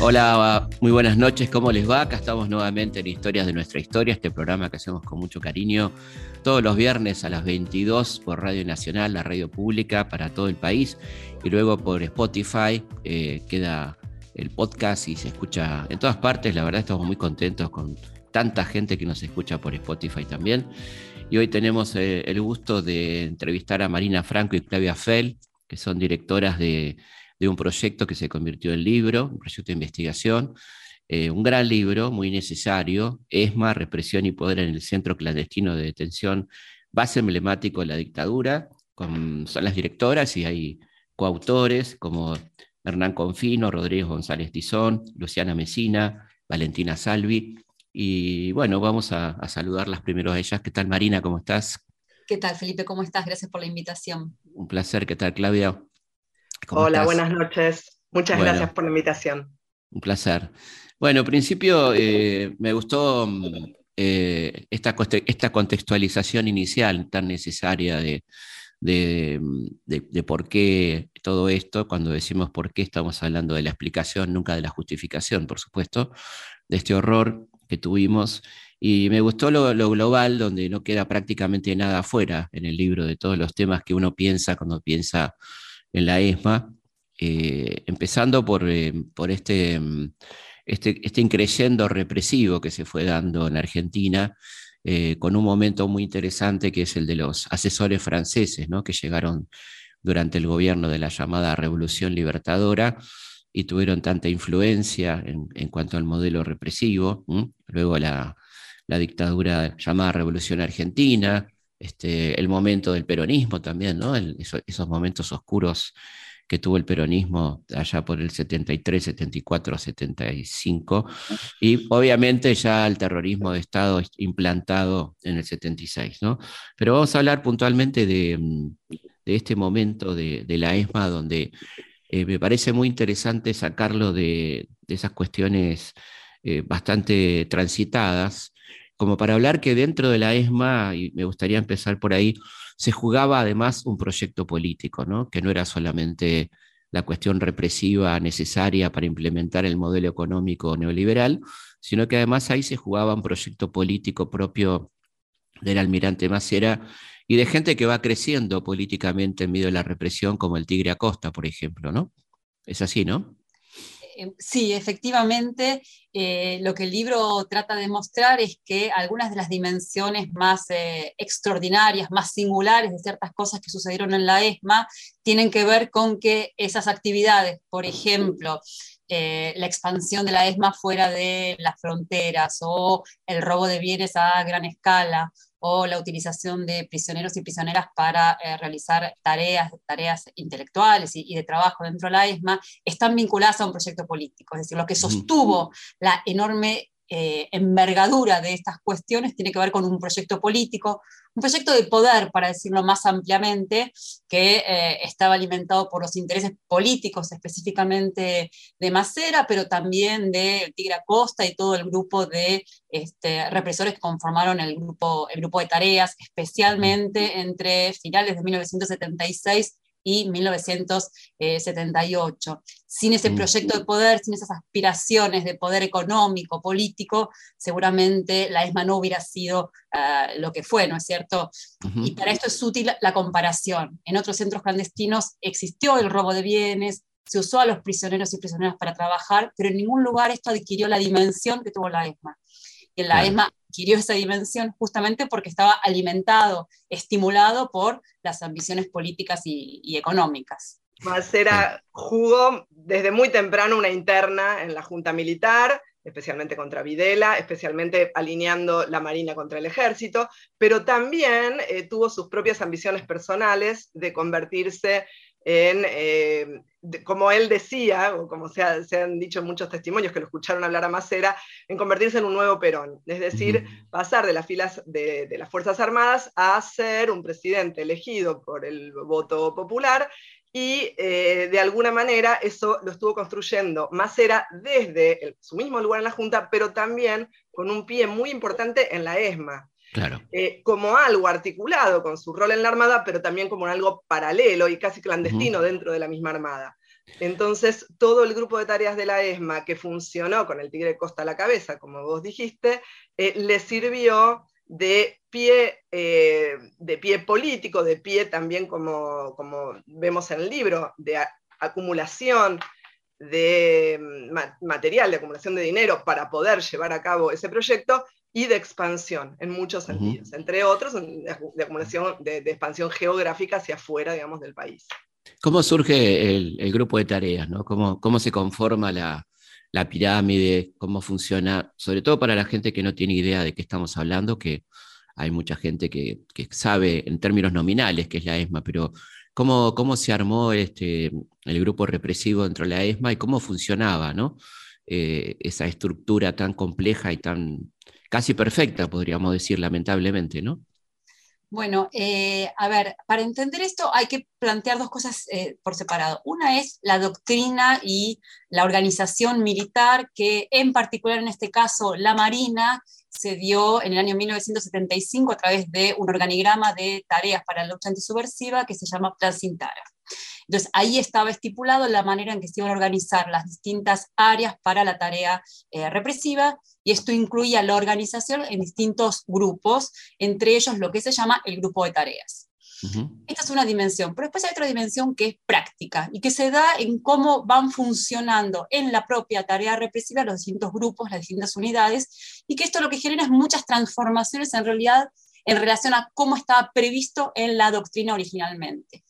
Hola, muy buenas noches, ¿cómo les va? Acá estamos nuevamente en Historias de nuestra historia, este programa que hacemos con mucho cariño todos los viernes a las 22 por Radio Nacional, la radio pública para todo el país, y luego por Spotify eh, queda el podcast y se escucha en todas partes. La verdad estamos muy contentos con tanta gente que nos escucha por Spotify también. Y hoy tenemos eh, el gusto de entrevistar a Marina Franco y Claudia Fell, que son directoras de un proyecto que se convirtió en libro, un proyecto de investigación, eh, un gran libro, muy necesario, ESMA, Represión y Poder en el Centro Clandestino de Detención, base emblemático de la dictadura, son las directoras y hay coautores como Hernán Confino, Rodríguez González Tizón, Luciana Mesina, Valentina Salvi. Y bueno, vamos a, a saludarlas primero a ellas. ¿Qué tal Marina? ¿Cómo estás? ¿Qué tal Felipe? ¿Cómo estás? Gracias por la invitación. Un placer. ¿Qué tal Claudia? Hola, buenas noches. Muchas gracias por la invitación. Un placer. Bueno, en principio eh, me gustó mm, eh, esta, esta, contextualización inicial tan necesaria de, mm, de, de, por qué todo esto, cuando decimos por qué estamos hablando de la explicación, nunca de la justificación, por supuesto, de este horror que tuvimos. Y me gustó lo, lo global, donde no queda prácticamente nada afuera en el libro de todos los temas que uno piensa cuando piensa en la ESMA, eh, empezando por, eh, por este, mm, este, este, increyendo represivo que se fue dando en Argentina, eh, con un momento muy interesante que es el de los asesores franceses, ¿no? que llegaron durante el gobierno de la llamada Revolución Libertadora y tuvieron tanta influencia en, cuanto al modelo represivo. Luego la, la dictadura llamada Revolución Argentina, este, el momento del peronismo también, ¿no? esos, momentos oscuros que tuvo el peronismo allá por el 73, 74, 75, y obviamente ya el terrorismo de Estado implantado en el 76, ¿no? Pero vamos a hablar puntualmente de, mm, este momento de, la ESMA, donde eh, me parece muy interesante sacarlo de, esas cuestiones eh, bastante transitadas, como para hablar que dentro de la ESMA, y me gustaría empezar por ahí, se jugaba además un proyecto político, ¿no? que no era solamente la cuestión represiva necesaria para implementar el modelo económico neoliberal, sino que además ahí se jugaba un proyecto político propio del almirante Macera y de gente que va creciendo políticamente en medio de la represión, como el Tigre Acosta, por ejemplo, ¿no? Es así, ¿no? Eh, sí, efectivamente, eh, lo que el libro trata de mostrar es que algunas de las dimensiones más eh, extraordinarias, más singulares de ciertas cosas que sucedieron en la ESMA tienen que ver con que esas actividades, por ejemplo, la expansión de la ESMA fuera de las fronteras o el robo de bienes a gran escala o la utilización de prisioneros y prisioneras para eh, realizar tareas, tareas intelectuales y, de trabajo dentro de la ESMA, están vinculadas a un proyecto político. Es decir, lo que sostuvo la enorme eh, envergadura de estas cuestiones tiene que ver con un proyecto político, un proyecto de poder, para decirlo más ampliamente, que eh, estaba alimentado por los intereses políticos específicamente de Macera, pero también de Tigre Acosta y todo el grupo de este, represores que conformaron el grupo, el grupo de tareas, especialmente entre finales de 1976 y 1978. Sin ese proyecto de poder, sin esas aspiraciones de poder económico, político, seguramente la ESMA no hubiera sido ah, lo que fue, ¿no es cierto? Y para esto es útil la comparación. En otros centros clandestinos existió el robo de bienes, se usó a los prisioneros y prisioneras para trabajar, pero en ningún lugar esto adquirió la dimensión que tuvo la ESMA. Y la ESMA adquirió esa dimensión justamente porque estaba alimentado, estimulado por las ambiciones políticas y, económicas. Macera jugó desde muy temprano una interna en la Junta Militar, especialmente contra Videla, especialmente alineando la Marina contra el Ejército, pero también eh, tuvo sus propias ambiciones personales de convertirse en, eh, como él decía, o como se, han dicho muchos testimonios que lo escucharon hablar a Macera, en convertirse en un nuevo Perón, es decir, pasar de las filas de, las Fuerzas Armadas a ser un presidente elegido por el voto popular y eh, de alguna manera eso lo estuvo construyendo Macera desde su mismo lugar en la Junta, pero también con un pie muy importante en la ESMA. Claro. Eh, como algo articulado con su rol en la Armada, pero también como algo paralelo y casi clandestino dentro de la misma Armada. Entonces, todo el grupo de tareas de la ESMA que funcionó con el Tigre Costa a la cabeza, como vos dijiste, eh, le sirvió de pie, eh, de pie político, de pie también como, como vemos en el libro, de acumulación de mm, material, de acumulación de dinero para poder llevar a cabo ese proyecto y de expansión en muchos sentidos, entre otros de acumulación de, expansión geográfica hacia afuera, digamos, del país. ¿Cómo surge el, grupo de tareas? ¿no? ¿Cómo, ¿Cómo, se conforma la, la, pirámide? ¿Cómo funciona? Sobre todo para la gente que no tiene idea de qué estamos hablando, que hay mucha gente que, que sabe en términos nominales qué es la ESMA, pero ¿cómo, cómo se armó este, el grupo represivo dentro de la ESMA y cómo funcionaba ¿no? Eh, esa estructura tan compleja y tan casi perfecta, podríamos decir, lamentablemente, ¿no? Bueno, eh, a ver, para entender esto hay que plantear dos cosas eh, por separado. Una es la doctrina y la organización militar, que en particular en este caso la Marina se dio en el año 1975 a través de un organigrama de tareas para la lucha antisubversiva que se llama Plan Cintara. Entonces, ahí estaba estipulado la manera en que se iban a organizar las distintas áreas para la tarea eh, represiva, y esto incluía la organización en distintos grupos, entre ellos lo que se llama el grupo de tareas. Esta es una dimensión, pero después hay otra dimensión que es práctica y que se da en cómo van funcionando en la propia tarea represiva los distintos grupos, las distintas unidades, y que esto lo que genera es muchas transformaciones en realidad en relación a cómo estaba previsto en la doctrina originalmente.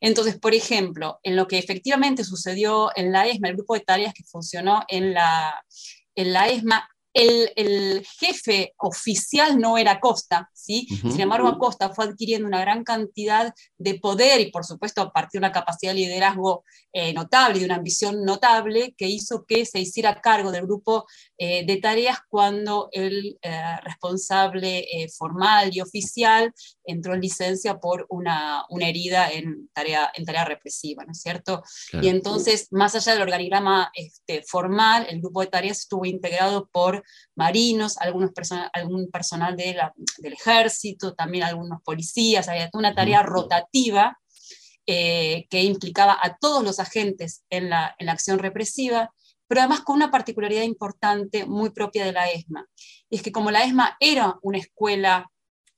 Entonces, por ejemplo, en lo que efectivamente sucedió en la ESMA, el grupo de tareas que funcionó en la, en la ESMA, el, jefe oficial no era Costa, ¿sí? Sin embargo, Acosta fue adquiriendo una gran cantidad de poder y, por supuesto, a partir de una capacidad de liderazgo eh, notable y de una ambición notable que hizo que se hiciera cargo del grupo eh, de tareas cuando el eh, responsable formal y oficial entró en licencia por una, una, herida en tarea, en tarea represiva, ¿no es cierto? Y entonces, más allá del organigrama este, formal, el grupo de tareas estuvo integrado por marinos, algunos algún personal de del ejército, también algunos policías, había una tarea rotativa eh, que implicaba a todos los agentes en la, en la acción represiva, pero además con una particularidad importante muy propia de la ESMA, y es que como la ESMA era una escuela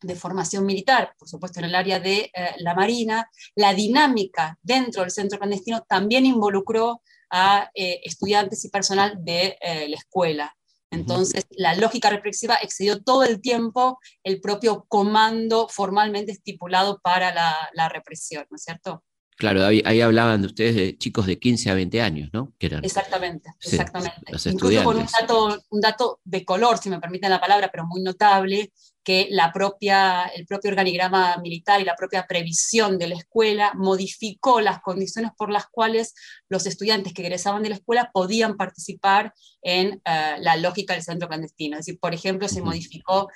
de formación militar, por supuesto en el área de eh, la Marina, la dinámica dentro del centro clandestino también involucró a eh, estudiantes y personal de la escuela. Entonces, la lógica represiva excedió todo el tiempo el propio comando formalmente estipulado para la, represión, ¿no es cierto? Claro, ahí, hablaban de ustedes de chicos de 15 a 20 años, ¿no? exactamente, exactamente. Incluso con un dato, un dato de color, si me permiten la palabra, pero muy notable, que la propia, el propio organigrama militar y la propia previsión de la escuela modificó las condiciones por las cuales los estudiantes que egresaban de la escuela podían participar en eh, la lógica del centro clandestino. Es decir, por ejemplo, se modificó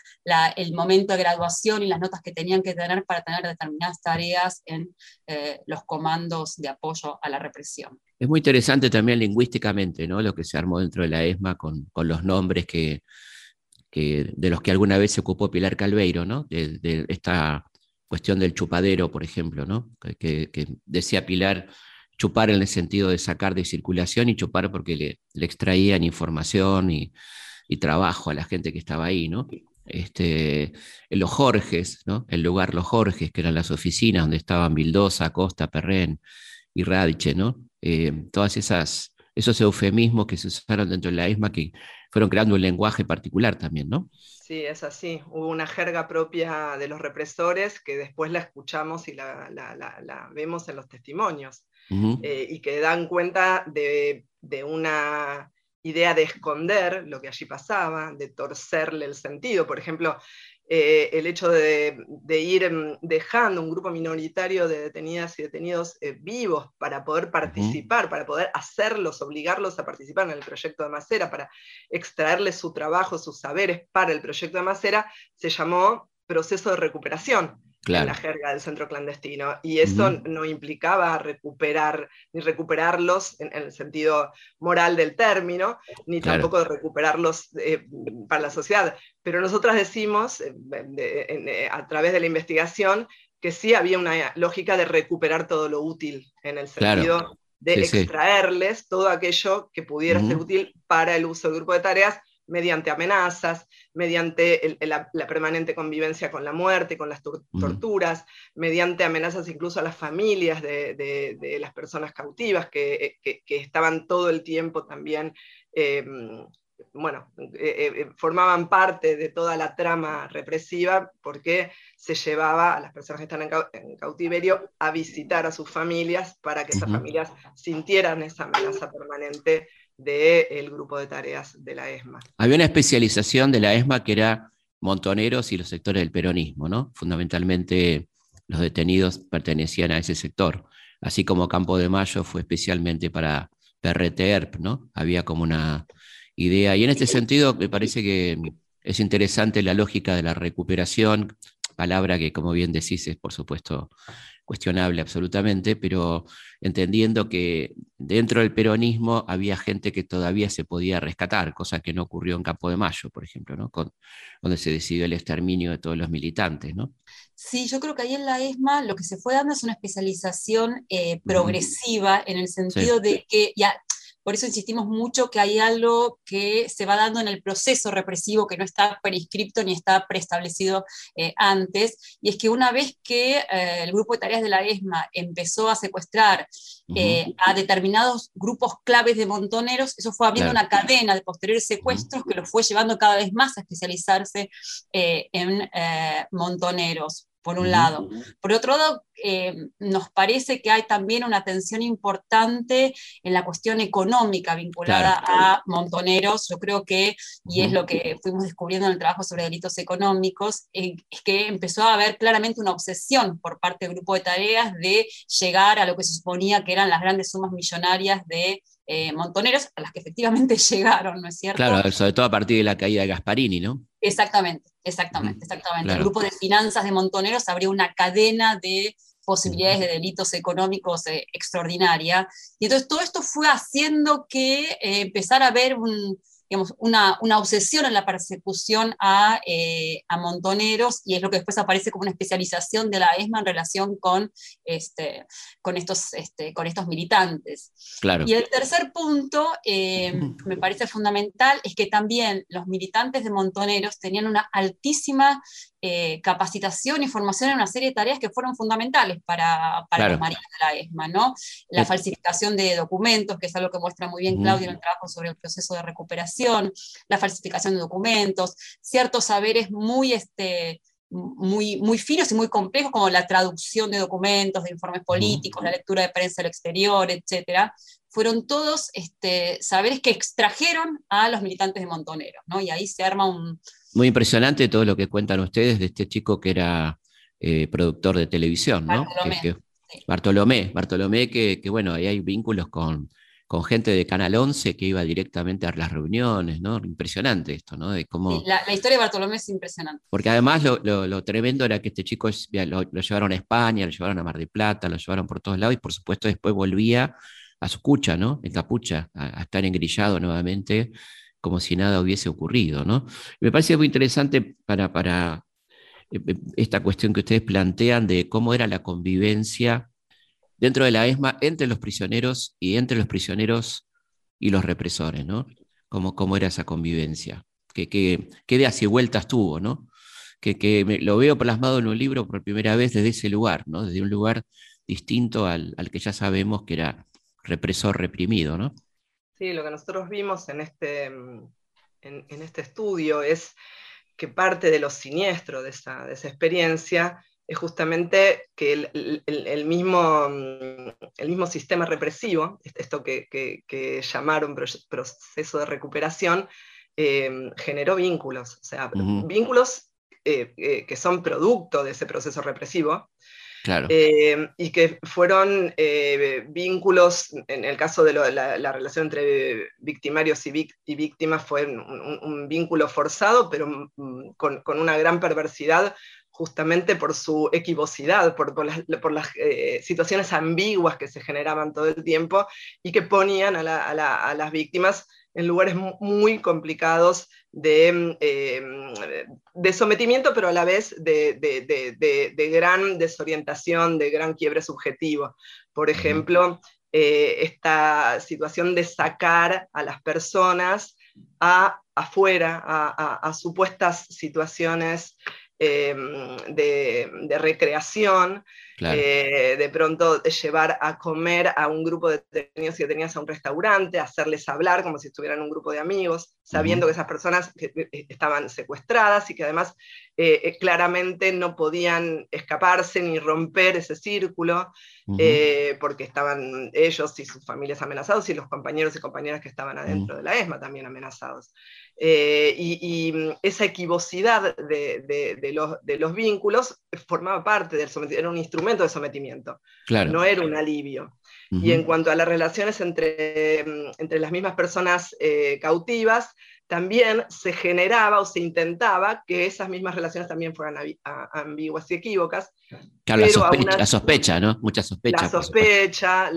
el momento de graduación y las notas que tenían que tener para tener determinadas tareas en eh, los comandos de apoyo a la represión. Es muy interesante también lingüísticamente ¿no? lo que se armó dentro de la ESMA con, con los nombres que de los que alguna vez se ocupó Pilar Calveiro, ¿no? de, esta cuestión del chupadero, por ejemplo, ¿no? que, decía Pilar, chupar en el sentido de sacar de circulación y chupar porque le, extraían información y, trabajo a la gente que estaba ahí, ¿no? Este, los Jorges, ¿no? el lugar Los Jorges, que eran las oficinas donde estaban Bildosa, Costa, Perren y Radiche, ¿no? Eh, todas esas esos eufemismos que se usaron dentro de la ESMA que fueron creando un lenguaje particular también, ¿no? Sí, es así. Hubo una jerga propia de los represores que después la escuchamos y la, vemos en los testimonios eh, y que dan cuenta de, de una idea de esconder lo que allí pasaba, de torcerle el sentido. Por ejemplo, eh, el hecho de, ir mm, dejando un grupo minoritario de detenidas y detenidos eh, vivos para poder participar, para poder hacerlos, obligarlos a participar en el proyecto de Macera, para extraerles su trabajo, sus saberes para el proyecto de Macera, se llamó proceso de recuperación. En la jerga del centro clandestino. Y eso no implicaba recuperar, ni recuperarlos en, el sentido moral del término, ni tampoco recuperarlos eh, para la sociedad. Pero nosotras decimos, eh, eh, a través de la investigación, que sí había una lógica de recuperar todo lo útil, en el sentido de extraerles todo aquello que pudiera ser útil para el uso del grupo de tareas mediante amenazas, mediante la, permanente convivencia con la muerte, con las torturas, mediante amenazas incluso a las familias de, las personas cautivas que, estaban todo el tiempo también, em, bueno, eh, eh, formaban parte de toda la trama represiva porque se llevaba a las personas que están en, cautiverio a visitar a sus familias para que esas familias sintieran esa amenaza permanente del grupo de tareas de la ESMA. Había una especialización de la ESMA que era montoneros y los sectores del peronismo, ¿no? Fundamentalmente los detenidos pertenecían a ese sector, así como Campo de Mayo fue especialmente para PRTERP, ¿no? Había como una idea, y en este sentido me parece que es interesante la lógica de la recuperación, palabra que como bien decís es por supuesto cuestionable absolutamente, pero entendiendo que dentro del peronismo había gente que todavía se podía rescatar, cosa que no ocurrió en Campo de Mayo, por ejemplo, ¿no? Con, donde se decidió el exterminio de todos los militantes. ¿no? Sí, yo creo que ahí en la ESMA lo que se fue dando es una especialización eh, progresiva en el sentido de que ya por eso insistimos mucho que hay algo que se va dando en el proceso represivo que no está prescripto ni está preestablecido eh, antes, y es que una vez que eh, el grupo de tareas de la ESMA empezó a secuestrar eh, a determinados grupos claves de montoneros, eso fue abriendo una cadena de posteriores secuestros que los fue llevando cada vez más a especializarse en montoneros por un lado. Por otro lado, eh, nos parece que hay también una tensión importante en la cuestión económica vinculada a montoneros. Yo creo que, y es lo que fuimos descubriendo en el trabajo sobre delitos económicos, eh, es que empezó a haber claramente una obsesión por parte del grupo de tareas de llegar a lo que se suponía que eran las grandes sumas millonarias de eh, montoneros, a las que efectivamente llegaron, ¿no es cierto? Claro, sobre todo a partir de la caída de Gasparini, ¿no? Exactamente, exactamente, exactamente. El grupo de finanzas de montoneros abrió una cadena de posibilidades de delitos económicos eh, extraordinaria. Y entonces todo esto fue haciendo que eh, empezara a haber un, digamos, una, una, obsesión en la persecución a, eh, a, montoneros y es lo que después aparece como una especialización de la ESMA en relación con, este, con, estos, este, con estos militantes. Claro. Y el tercer punto, eh, me parece fundamental, es que también los militantes de montoneros tenían una altísima eh, capacitación y formación en una serie de tareas que fueron fundamentales para, para los marines de la ESMA, ¿no? La falsificación de documentos, que es algo que muestra muy bien Claudio en el trabajo sobre el proceso de recuperación, la falsificación de documentos, ciertos saberes muy, este, muy, muy finos y muy complejos, como la traducción de documentos, de informes políticos, la lectura de prensa al exterior, etcétera, fueron todos este, saberes que extrajeron a los militantes de Montoneros, ¿no? Y ahí se arma un, muy impresionante todo lo que cuentan ustedes de este chico que era eh, productor de televisión, ¿no? Bartolomé. Bartolomé, que, bueno, ahí hay vínculos con, con, gente de Canal 11 que iba directamente a las reuniones, ¿no? Impresionante esto, ¿no? De cómo... la, historia de Bartolomé es impresionante. Porque además lo, tremendo era que este chico lo, llevaron a España, lo llevaron a Mar del Plata, lo llevaron por todos lados y por supuesto después volvía a su cucha, ¿no? En capucha, a, a estar engrillado nuevamente como si nada hubiese ocurrido. ¿no? Me parece muy interesante para, para eh, eh, esta cuestión que ustedes plantean de cómo era la convivencia dentro de la ESMA entre los prisioneros y entre los prisioneros y los represores, ¿no? Cómo, cómo era esa convivencia, qué, qué, ideas y vueltas tuvo, ¿no? Que, que lo veo plasmado en un libro por primera vez desde ese lugar, ¿no? Desde un lugar distinto al, al que ya sabemos que era represor reprimido, ¿no? Sí, lo que nosotros vimos en este, mm, en, este estudio es que parte de lo siniestro de esa, experiencia es justamente que el, mismo, mm, el mismo sistema represivo, esto que, llamaron proceso de recuperación, eh, generó vínculos, o sea, vínculos eh, eh, que son producto de ese proceso represivo, eh, y que fueron eh, vínculos, en el caso de la, relación entre victimarios y, víctimas, fue un, vínculo forzado, pero mm, con, una gran perversidad justamente por su equivocidad, por, las, eh, situaciones ambiguas que se generaban todo el tiempo y que ponían a, las víctimas en lugares muy complicados de, eh, de, sometimiento, pero a la vez de, gran desorientación, de gran quiebre subjetivo. Por ejemplo, eh, esta situación de sacar a las personas a, afuera, a, supuestas situaciones em, de, recreación, eh, de pronto llevar a comer a un grupo de detenidos que tenías a un restaurante, hacerles hablar como si estuvieran un grupo de amigos, sabiendo que esas personas eh, estaban secuestradas y que además eh, claramente no podían escaparse ni romper ese círculo, porque estaban ellos y sus familias amenazados y los compañeros y compañeras que estaban adentro de la ESMA también amenazados. y, esa equivocidad de, los, de, los, vínculos formaba parte del sometimiento, era un instrumento de sometimiento, no era un alivio. Y en cuanto a las relaciones entre, mm, entre las mismas personas eh, cautivas, también se generaba o se intentaba que esas mismas relaciones también fueran ambiguas y equívocas. Claro, la sospecha, ¿no? Mucha sospecha. La sospecha,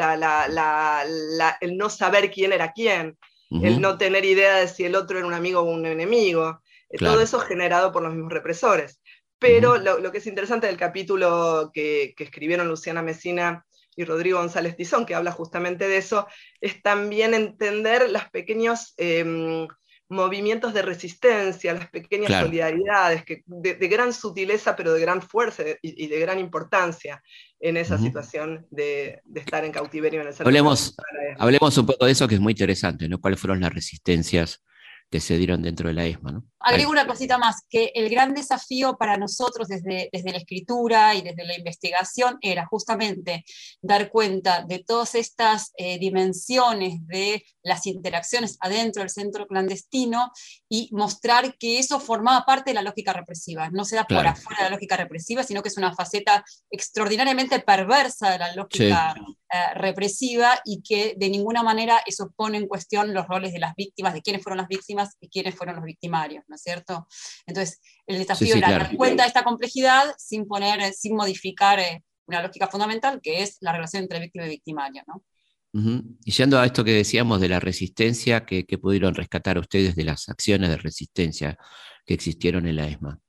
el no saber quién era quién, el no tener idea de si el otro era un amigo o un enemigo. Eh, todo eso generado por los mismos represores. Pero lo, que es interesante del capítulo que, escribieron Luciana Mesina y Rodrigo González Tizón, que habla justamente de eso, es también entender los pequeños em, movimientos de resistencia, las pequeñas solidaridades, que, de, gran sutileza, pero de gran fuerza y, de gran importancia en esa situación de, estar en cautiverio en el hablemos, hablemos un poco de eso, que es muy interesante, ¿no? ¿Cuáles fueron las resistencias que se dieron dentro de la ESMA? ¿no? Agrego una cosita más, que el gran desafío para nosotros desde, desde la escritura y desde la investigación era justamente dar cuenta de todas estas eh, dimensiones de las interacciones adentro del centro clandestino y mostrar que eso formaba parte de la lógica represiva. No se da por afuera de la lógica represiva, sino que es una faceta extraordinariamente perversa de la lógica eh, represiva y que de ninguna manera eso pone en cuestión los roles de las víctimas, de quiénes fueron las víctimas y quiénes fueron los victimarios. ¿no es cierto? Entonces, el desafío era dar cuenta de esta complejidad sin poner, sin modificar eh, una lógica fundamental que es la relación entre víctima y victimario, ¿no? Y yendo a esto que decíamos de la resistencia, que, pudieron rescatar ustedes de las acciones de resistencia que existieron en la ESMA?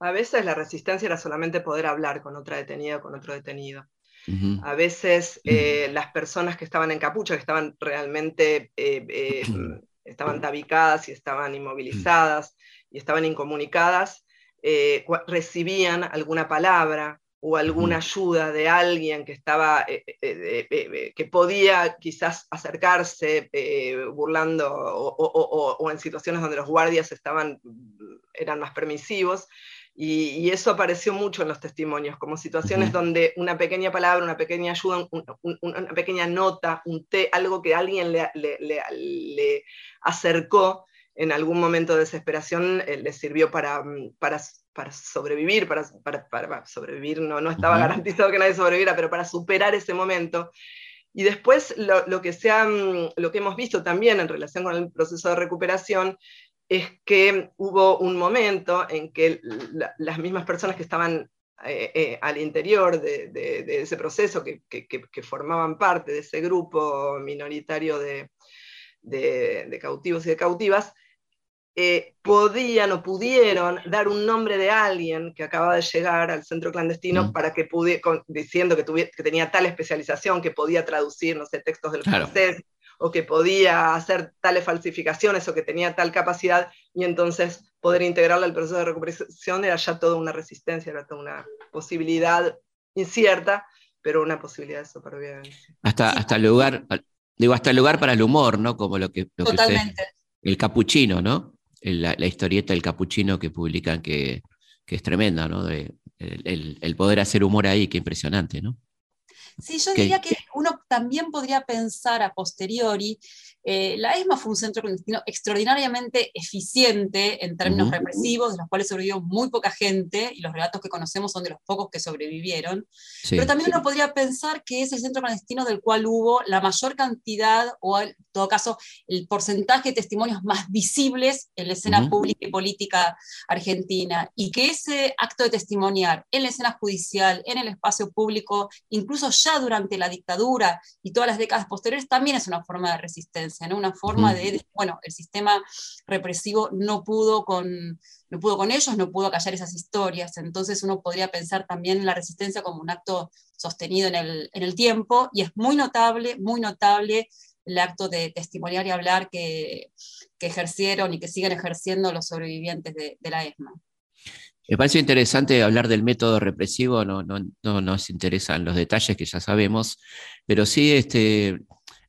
A veces la resistencia era solamente poder hablar con otra detenida o con otro detenido. A veces eh, las personas que estaban en capucha, que estaban realmente eh, estaban tabicadas y estaban inmovilizadas y estaban incomunicadas, eh, recibían alguna palabra o alguna ayuda de alguien que estaba, eh, eh, que podía quizás acercarse burlando o, en situaciones donde los guardias estaban, eran más permisivos. Y, eso apareció mucho en los testimonios, como situaciones donde una pequeña palabra, una pequeña ayuda, una pequeña nota, un té, algo que alguien le, le, acercó en algún momento de desesperación, eh, le sirvió para, mm, para, para sobrevivir, para, para, sobrevivir, no, no estaba garantizado que nadie sobreviviera, pero para superar ese momento. Y después lo, lo, que se mm, lo que hemos visto también en relación con el proceso de recuperación es que hubo un momento en que las mismas personas que estaban eh, eh, al interior de, ese proceso, que, formaban parte de ese grupo minoritario de, cautivos y de cautivas, eh, podían o pudieron dar un nombre de alguien que acaba de llegar al centro clandestino mm. para que pudiera, diciendo que, que, tenía tal especialización, que podía traducir, no sé, textos del francés, o que podía hacer tales falsificaciones o que tenía tal capacidad y entonces poder integrarla al proceso de recuperación era ya toda una resistencia, era toda una posibilidad incierta, pero una posibilidad de supervivencia. Hasta, hasta el lugar, digo, hasta el lugar para el humor, ¿no? Como lo que... Totalmente. el capuchino, ¿no? La, historieta del capuchino que publican que, es tremenda, ¿no? De, el, el, poder hacer humor ahí, qué impresionante, ¿no? Sí, yo diría que uno también podría pensar a posteriori eh, la ESMA fue un centro clandestino extraordinariamente eficiente en términos represivos, de los cuales sobrevivió muy poca gente, y los relatos que conocemos son de los pocos que sobrevivieron. Pero también uno podría pensar que es el centro clandestino del cual hubo la mayor cantidad, o en todo caso, el porcentaje de testimonios más visibles en la escena pública y política argentina, y que ese acto de testimoniar en la escena judicial, en el espacio público, incluso ya durante la dictadura y todas las décadas posteriores, también es una forma de resistencia una forma de, bueno, el sistema represivo no pudo con, no pudo con ellos, no pudo callar esas historias, entonces uno podría pensar también la resistencia como un acto sostenido en el, tiempo, y es muy notable, muy notable el acto de testimoniar y hablar que, ejercieron y que siguen ejerciendo los sobrevivientes de, la ESMA. Me parece interesante hablar del método represivo, no, no, no, nos interesan los detalles que ya sabemos, pero sí este,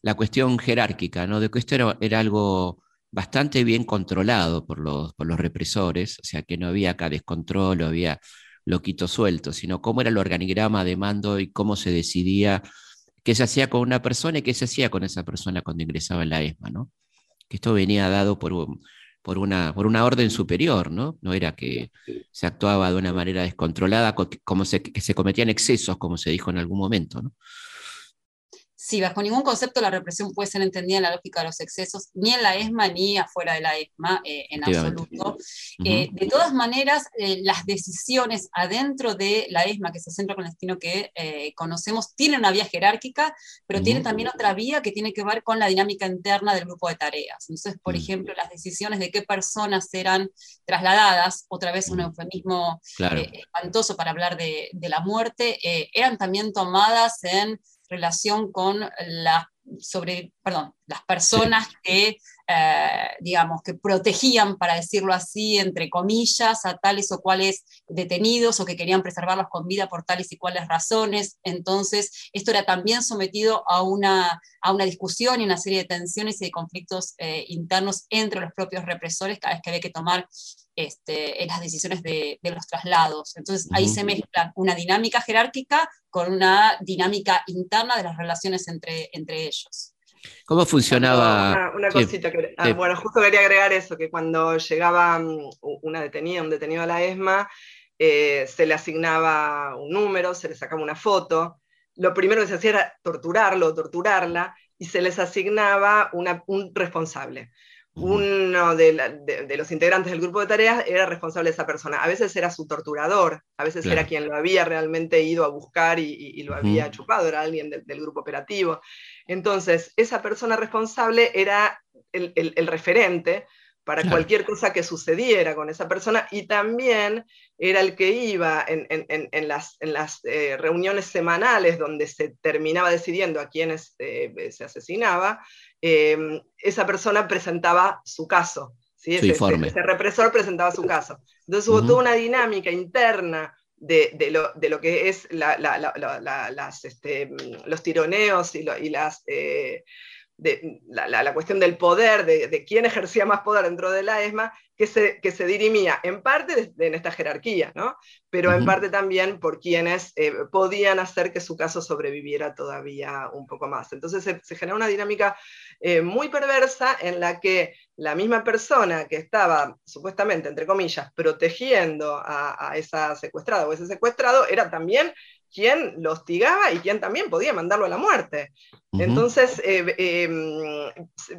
la cuestión jerárquica, ¿no? de que esto era, algo bastante bien controlado por los, por los represores, o sea que no había acá descontrol, no había loquito suelto, sino cómo era el organigrama de mando y cómo se decidía qué se hacía con una persona y qué se hacía con esa persona cuando ingresaba en la ESMA, ¿no? Que esto venía dado por, por, una, por una orden superior, ¿no? No era que se actuaba de una manera descontrolada, como se, que se cometían excesos, como se dijo en algún momento, ¿no? Sí, bajo ningún concepto la represión puede ser entendida en la lógica de los excesos, ni en la ESMA ni afuera de la ESMA eh, en absoluto. Eh, de todas maneras, eh, las decisiones adentro de la ESMA, que es el centro clandestino que conocemos, tienen una vía jerárquica, pero tienen también otra vía que tiene que ver con la dinámica interna del grupo de tareas. Entonces, por mm. ejemplo, las decisiones de qué personas serán trasladadas, otra vez un mm. eufemismo espantoso para hablar de, de la muerte, eran también tomadas en relación con la sobre, perdón, las personas que, eh, digamos, que protegían, para decirlo así, entre comillas, a tales o cuales detenidos o que querían preservarlos con vida por tales y cuales razones. Entonces, esto era también sometido a una, a una discusión y una serie de tensiones y de conflictos eh, internos entre los propios represores cada vez que había que tomar este, en las decisiones de, los traslados. Entonces ahí se mezcla una dinámica jerárquica con una dinámica interna de las relaciones entre, entre ellos. ¿Cómo funcionaba? Una, cosita que, ah, bueno, justo quería agregar eso, que cuando llegaba mm, una detenida, un detenido a la ESMA, eh, se le asignaba un número, se le sacaba una foto. Lo primero que se hacía era torturarlo, torturarla, y se les asignaba un responsable uno de, los integrantes del grupo de tareas era responsable de esa persona. A veces era su torturador, a veces era quien lo había realmente ido a buscar y, lo había chupado, era alguien del grupo operativo. Entonces, esa persona responsable era el, referente para cualquier cosa que sucediera con esa persona y también era el que iba en, las, eh, reuniones semanales donde se terminaba decidiendo a quiénes eh, se asesinaba, Em, esa persona presentaba su caso, ¿sí? ese, represor presentaba su caso. Entonces hubo toda una dinámica interna de, lo, que es las, este, los tironeos y, las... Eh, la, cuestión del poder, de, quién ejercía más poder dentro de la ESMA, que se, que se dirimía en parte en esta jerarquía, ¿no? pero en parte también por quienes eh, podían hacer que su caso sobreviviera todavía un poco más. Entonces se, se genera una dinámica eh, muy perversa en la que la misma persona que estaba supuestamente, entre comillas, protegiendo a, a esa secuestrada o ese secuestrado, era también quien lo hostigaba y quien también podía mandarlo a la muerte. Entonces, eh, em,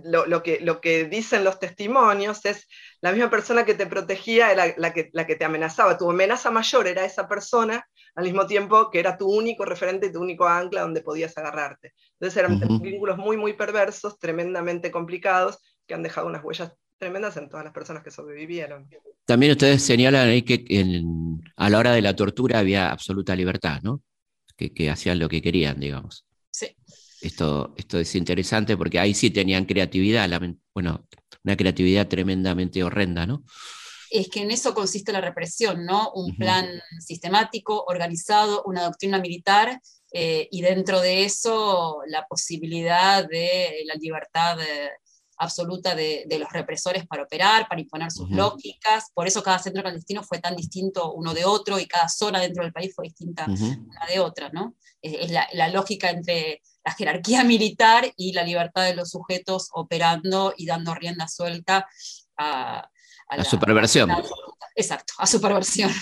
lo, que, lo que dicen los testimonios es la misma persona que te protegía era la que, la que te amenazaba. Tu amenaza mayor era esa persona, al mismo tiempo que era tu único referente y tu único ancla donde podías agarrarte. Entonces eran vínculos muy, muy perversos, tremendamente complicados, que han dejado unas huellas tremendas en todas las personas que sobrevivieron. También ustedes señalan ahí que a la hora de la tortura había absoluta libertad, ¿no? Que, hacían lo que querían, digamos. Sí. Esto, esto es interesante porque ahí sí tenían creatividad, bueno, una creatividad tremendamente horrenda, ¿no? Es que en eso consiste la represión, ¿no? Un plan sistemático, organizado, una doctrina militar eh, y dentro de eso la posibilidad de la libertad de, absoluta de, los represores para operar, para imponer sus lógicas. Por eso cada centro clandestino fue tan distinto uno de otro y cada zona dentro del país fue distinta una de otra. ¿no? Es, la, lógica entre la jerarquía militar y la libertad de los sujetos operando y dando rienda suelta a, la, superversión. exacto, a superversión.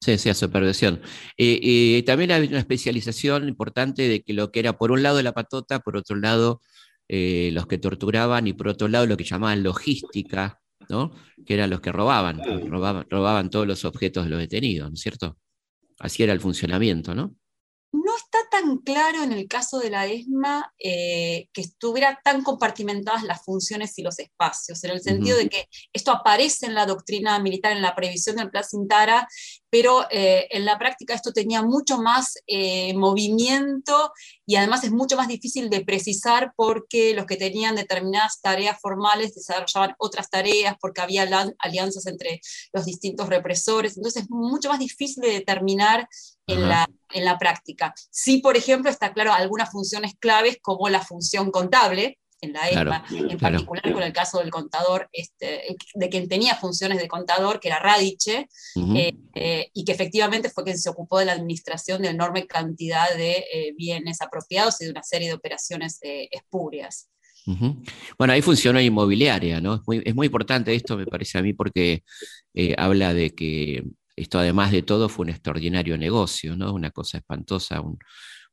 Sí, sí, a superversión. Y, también hay una especialización importante de que lo que era por un lado la patota, por otro lado eh, los que torturaban y por otro lado lo que llamaban logística, ¿no? que eran los que robaban, robaban, robaban todos los objetos de los detenidos, ¿no es cierto? Así era el funcionamiento, ¿no? No está tan claro en el caso de la ESMA eh, que estuviera tan compartimentadas las funciones y los espacios, en el sentido de que esto aparece en la doctrina militar, en la previsión del Plan Cintara, pero eh, en la práctica esto tenía mucho más eh, movimiento y además es mucho más difícil de precisar porque los que tenían determinadas tareas formales desarrollaban otras tareas porque había alianzas entre los distintos represores, entonces es mucho más difícil de determinar en la, en la práctica. Sí, por ejemplo, está claro algunas funciones claves como la función contable, en la ESMA, en particular con el caso del contador, este, de quien tenía funciones de contador, que era Radiche, eh, eh, y que efectivamente fue quien se ocupó de la administración de enorme cantidad de eh, bienes apropiados y de una serie de operaciones espurias. Bueno, ahí funciona inmobiliaria, ¿no? Es muy, es muy, importante esto, me parece a mí, porque habla de que esto, además de todo, fue un extraordinario negocio, ¿no? Una cosa espantosa, un,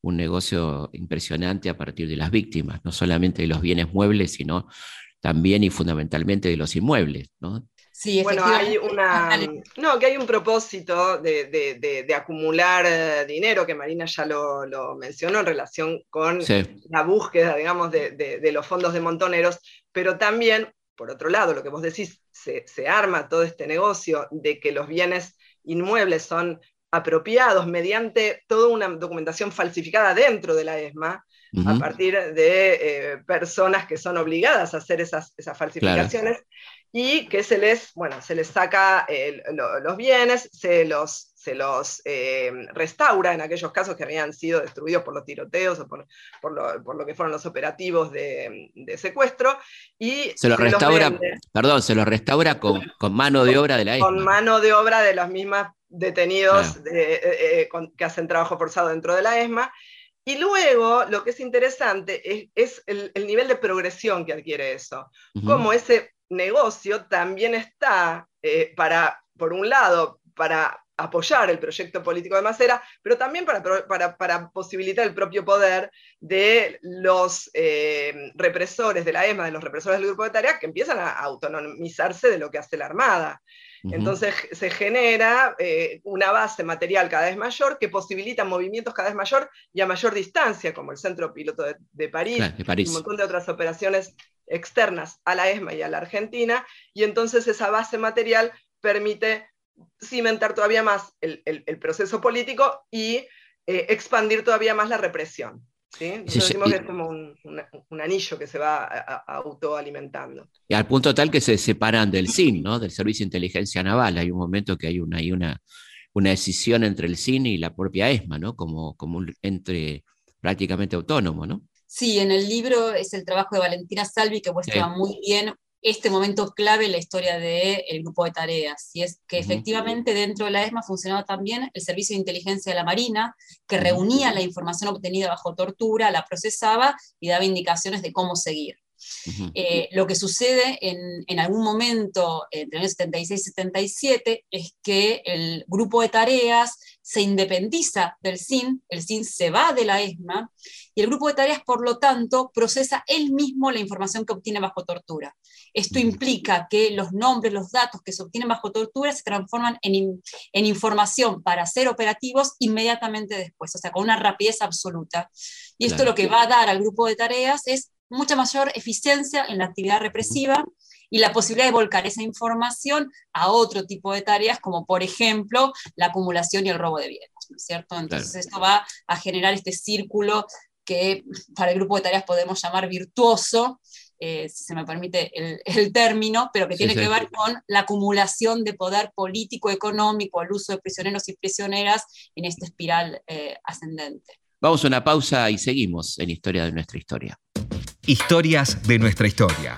un negocio impresionante a partir de las víctimas, no solamente de los bienes muebles, sino también y fundamentalmente de los inmuebles. ¿no? Sí, bueno, hay una, no, que hay un propósito de, acumular eh, dinero, que Marina ya lo, mencionó en relación con la búsqueda, digamos, de, los fondos de montoneros, pero también, por otro lado, lo que vos decís, se, se arma todo este negocio de que los bienes inmuebles son apropiados mediante toda una documentación falsificada dentro de la ESMA, a partir de eh, personas que son obligadas a hacer esas, esas falsificaciones, y que se les, bueno, se les saca los bienes, se los, se los eh, restaura en aquellos casos que habían sido destruidos por los tiroteos o por, por, lo, que fueron los operativos de, secuestro, y se los restaura, perdón, se los restaura con, con mano de obra de la ESMA. Con mano de obra de las mismas detenidos eh, eh, que hacen trabajo forzado dentro de la ESMA. Y luego, lo que es interesante es, el, nivel de progresión que adquiere eso. Como ese negocio también está eh, para, por un lado, para apoyar el proyecto político de Macera, pero también para, para, posibilitar el propio poder de los represores de la ESMA, de los represores del grupo de tareas, que empiezan a autonomizarse de lo que hace la Armada. Entonces se genera eh, una base material cada vez mayor que posibilita movimientos cada vez mayor y a mayor distancia, como el Centro Piloto de, París, y un montón de otras operaciones externas a la ESMA y a la Argentina, y entonces esa base material permite cimentar todavía más el, proceso político y eh, expandir todavía más la represión. ¿sí? decimos que es como un, anillo que se va autoalimentando. Y al punto tal que se separan del SIN, ¿no? del Servicio de Inteligencia Naval. Hay un momento que hay una, hay una, una decisión entre el SIN y la propia ESMA, ¿no? como, como un entre prácticamente autónomo. ¿no? Sí, en el libro es el trabajo de Valentina Salvi que muestra muy bien este momento clave en la historia del grupo de tareas, y es que efectivamente dentro de la ESMA funcionaba también el Servicio de Inteligencia de la Marina, que reunía la información obtenida bajo tortura, la procesaba y daba indicaciones de cómo seguir. Eh, lo que sucede en, algún momento entre el 76 y 77 es que el grupo de tareas se independiza del SIN, el SIN se va de la ESMA y el grupo de tareas, por lo tanto, procesa él mismo la información que obtiene bajo tortura. Esto implica que los nombres, los datos que se obtienen bajo tortura se transforman en, en información para ser operativos inmediatamente después, o sea, con una rapidez absoluta. Y esto lo que va a dar al grupo de tareas es mucha mayor eficiencia en la actividad represiva y la posibilidad de volcar esa información a otro tipo de tareas, como por ejemplo la acumulación y el robo de bienes, ¿no es cierto? Entonces esto va a generar este círculo que para el grupo de tareas podemos llamar virtuoso, eh, si se me permite el, término, pero que tiene que ver con la acumulación de poder político, económico, el uso de prisioneros y prisioneras en esta espiral eh, ascendente. Vamos a una pausa y seguimos en Historia de nuestra historia. Historias de nuestra historia,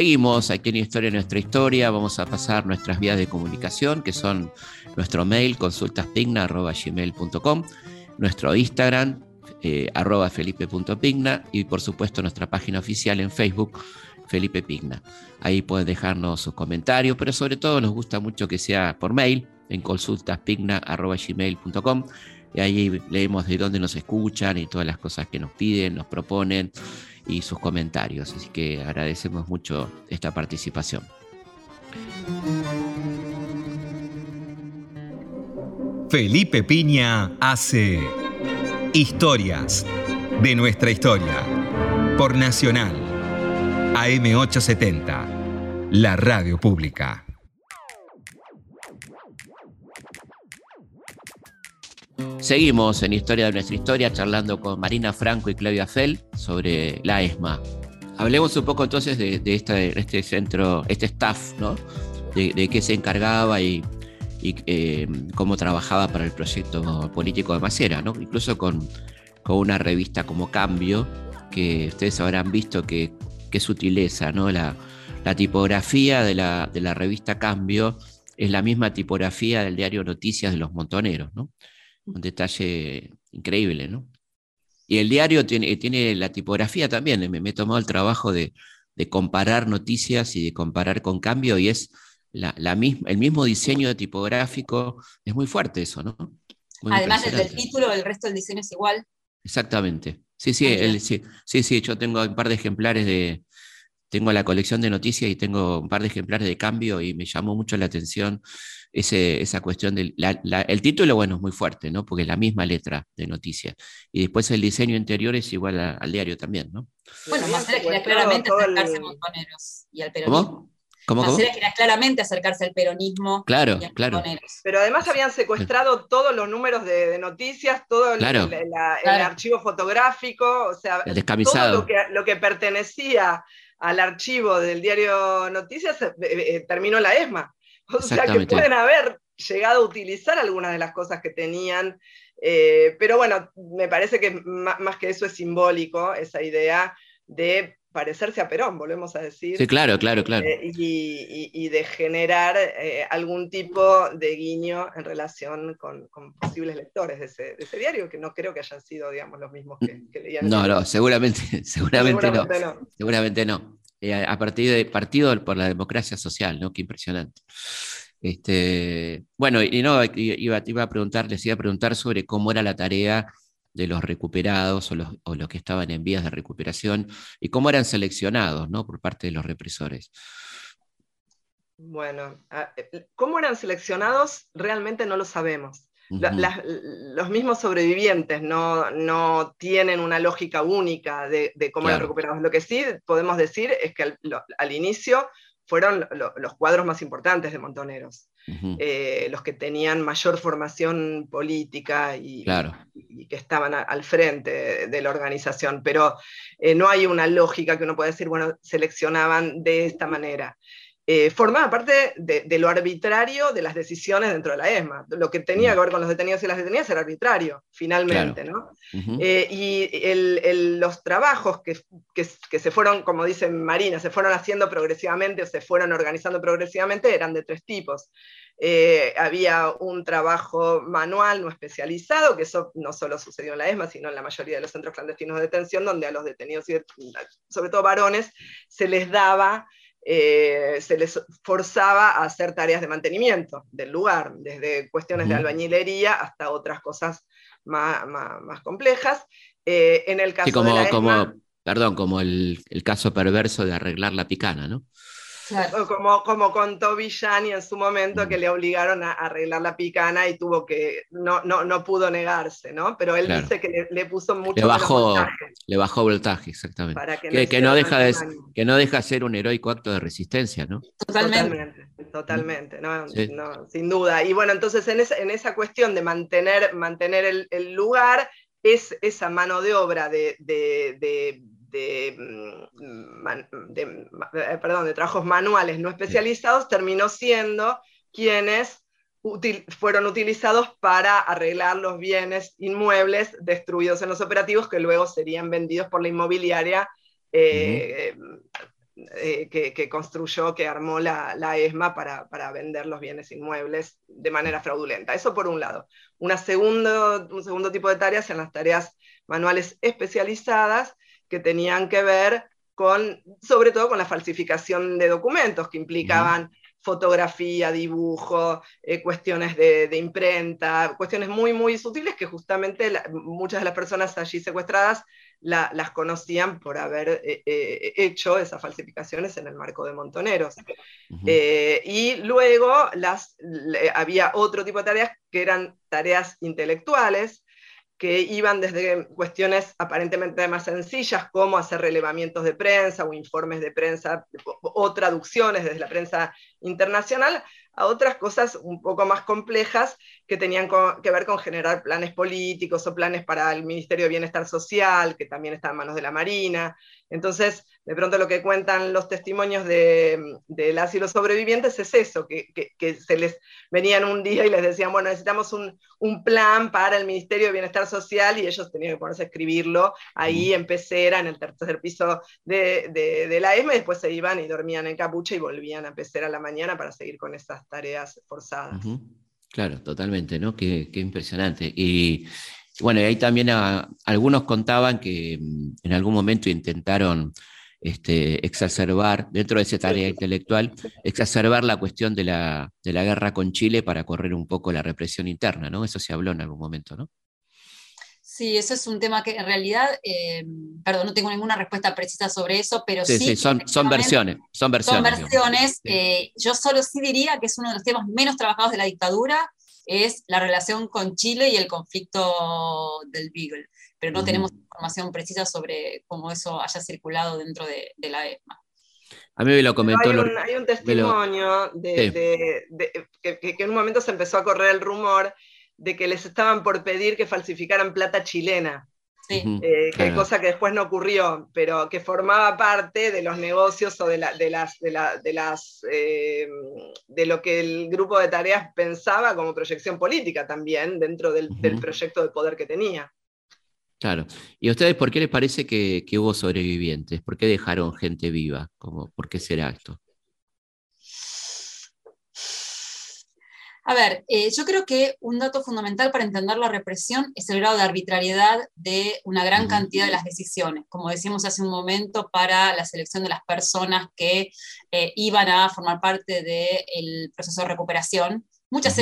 Seguimos aquí en Historia Nuestra Historia. Vamos a pasar nuestras vías de comunicación, que son nuestro mail, consultaspigna.gmail.com, nuestro Instagram, eh, arroba felipe.pigna, y por supuesto nuestra página oficial en Facebook, Felipe Pigna. Ahí pueden dejarnos sus comentarios, pero sobre todo nos gusta mucho que sea por mail, en consultaspigna.gmail.com, y ahí leemos de dónde nos escuchan y todas las cosas que nos piden, nos proponen y sus comentarios. Así que agradecemos mucho esta participación. Felipe Piña hace Historias de nuestra historia por Nacional AM870, la radio pública. Seguimos en Historia de nuestra historia charlando con Marina Franco y Claudia Fell sobre la ESMA. Hablemos un poco entonces de, este centro, este staff, ¿no? De, qué se encargaba y, eh, cómo trabajaba para el proyecto político de Macera, ¿no? Incluso con, una revista como Cambio, que ustedes habrán visto que, qué sutileza, ¿no? La, tipografía de la, de la revista Cambio es la misma tipografía del diario Noticias de los Montoneros, ¿no? Un detalle increíble, ¿no? Y el diario tiene, tiene la tipografía también, me, he tomado el trabajo de, comparar noticias y de comparar con cambio y es la, misma, el mismo diseño tipográfico, es muy fuerte eso, ¿no? Además del título, el resto del diseño es igual. Exactamente. Sí, sí, sí, sí, sí, yo tengo un par de ejemplares de, tengo la colección de noticias y tengo un par de ejemplares de cambio y me llamó mucho la atención esa cuestión del el título, bueno, es muy fuerte, ¿no? Porque es la misma letra de noticias. Y después el diseño interior es igual al diario también, ¿no? Bueno, más quería claramente acercarse a Montoneros y al peronismo. ¿Cómo? ¿Cómo, quería claramente acercarse al peronismo. Claro, claro. Pero además habían secuestrado todos los números de, noticias, todo el, archivo fotográfico, o sea, todo lo que, lo que pertenecía al archivo del diario Noticias eh, eh, terminó la ESMA. O sea que pueden haber llegado a utilizar algunas de las cosas que tenían, eh, pero bueno, me parece que más, que eso es simbólico, esa idea de parecerse a Perón, volvemos a decir. Sí, claro, claro, claro. Eh, y, de generar eh, algún tipo de guiño en relación con, posibles lectores de ese, diario, que no creo que hayan sido, digamos, los mismos que, leían. No, no, seguramente, seguramente, no, Seguramente no. Eh, a partir de Partido por la Democracia Social, ¿no? Qué impresionante. Este, bueno, y no, iba, iba a preguntar, les iba a preguntar sobre cómo era la tarea de los recuperados o los, o los, que estaban en vías de recuperación y cómo eran seleccionados ¿no? por parte de los represores. Bueno, eh, ¿cómo eran seleccionados? Realmente no lo sabemos los mismos sobrevivientes no, tienen una lógica única de, cómo claro. recuperados. Lo que sí podemos decir es que al, inicio fueron los cuadros más importantes de Montoneros, eh, los que tenían mayor formación política y, que estaban al frente de la organización, pero eh, no hay una lógica que uno pueda decir, bueno, seleccionaban de esta manera. Eh, formaba parte de, lo arbitrario de las decisiones dentro de la ESMA. Lo que tenía que ver con los detenidos y las detenidas era arbitrario, finalmente. ¿no? Eh, y los trabajos que, se fueron, como dice Marina, se fueron haciendo progresivamente o se fueron organizando progresivamente eran de tres tipos. Eh, había un trabajo manual no especializado, que eso no solo sucedió en la ESMA, sino en la mayoría de los centros clandestinos de detención, donde a los detenidos, y sobre todo varones, se les daba eh, se les forzaba a hacer tareas de mantenimiento del lugar, desde cuestiones de albañilería hasta otras cosas más, más, complejas. Eh, en el caso como, como, perdón, como el, el, caso perverso de arreglar la picana, ¿no? Como, como contó Villani en su momento, que le obligaron a arreglar la picana y tuvo que, no, no, no pudo negarse, ¿no? Pero él dice que le, puso mucho le bajó, voltaje. Le bajó voltaje, exactamente. que, no deja de, que no deja ser un heroico acto de resistencia, ¿no? Totalmente, totalmente, no, sin duda. Y bueno, entonces en esa, en esa cuestión de mantener, mantener el, el lugar, es esa mano de obra de, de, mm, eh, perdón, de trabajos manuales no especializados, terminó siendo quienes fueron utilizados para arreglar los bienes inmuebles destruidos en los operativos que luego serían vendidos por la inmobiliaria eh, eh, que, construyó, que armó la, ESMA para, vender los bienes inmuebles de manera fraudulenta. Eso por un lado. Una segundo, un segundo tipo de tareas en las tareas manuales especializadas que tenían que ver con, sobre todo con la falsificación de documentos que implicaban fotografía, dibujo, eh, cuestiones de, imprenta, cuestiones muy, muy sutiles que justamente muchas de las personas allí secuestradas las conocían por haber eh, eh, hecho esas falsificaciones en el marco de Montoneros. y luego las, había otro tipo de tareas que eran tareas intelectuales, que iban desde cuestiones aparentemente más sencillas, como hacer relevamientos de prensa o informes de prensa o traducciones desde la prensa internacional, a otras cosas un poco más complejas que tenían que ver con generar planes políticos o planes para el Ministerio de Bienestar Social, que también está en manos de la Marina. Entonces, de pronto lo que cuentan los testimonios de, de las y los sobrevivientes es eso, que, que, se les venían un día y les decían, bueno, necesitamos un, un, plan para el Ministerio de Bienestar Social y ellos tenían que ponerse a escribirlo ahí en pecera, en el tercer piso de, de, de la ESMA, y después se iban y dormían en capucha y volvían a pecera a la mañana para seguir con esas tareas forzadas. Claro, totalmente, ¿no? Qué, qué impresionante. Y bueno, y ahí también algunos contaban que mm, en algún momento intentaron este, exacerbar, dentro de esa tarea intelectual, exacerbar la cuestión de la, de la guerra con Chile para correr un poco la represión interna, ¿no? Eso se habló en algún momento, ¿no? Sí, eso es un tema que en realidad, eh, perdón, no tengo ninguna respuesta precisa sobre eso, pero sí. Sí, son, son versiones. Son versiones. Son versiones. Eh, yo solo sí diría que es uno de los temas menos trabajados de la dictadura, es la relación con Chile y el conflicto del Beagle, pero no tenemos información precisa sobre cómo eso haya circulado dentro de, la ESMA. A mí me lo comentó. Hay un, testimonio de, que, que, en un momento se empezó a correr el rumor de que les estaban por pedir que falsificaran plata chilena. Eh, que cosa que después no ocurrió, pero que formaba parte de los negocios o de, las, de, las, eh, de lo que el grupo de tareas pensaba como proyección política también dentro del, proyecto de poder que tenía. Claro. ¿Y a ustedes por qué les parece que, que hubo sobrevivientes? ¿Por qué dejaron gente viva? ¿Por qué será esto? A ver, eh, yo creo que un dato fundamental para entender la represión es el grado de arbitrariedad de una gran cantidad de las decisiones, como decíamos hace un momento, para la selección de las personas que eh, iban a formar parte del proceso de recuperación. Muchas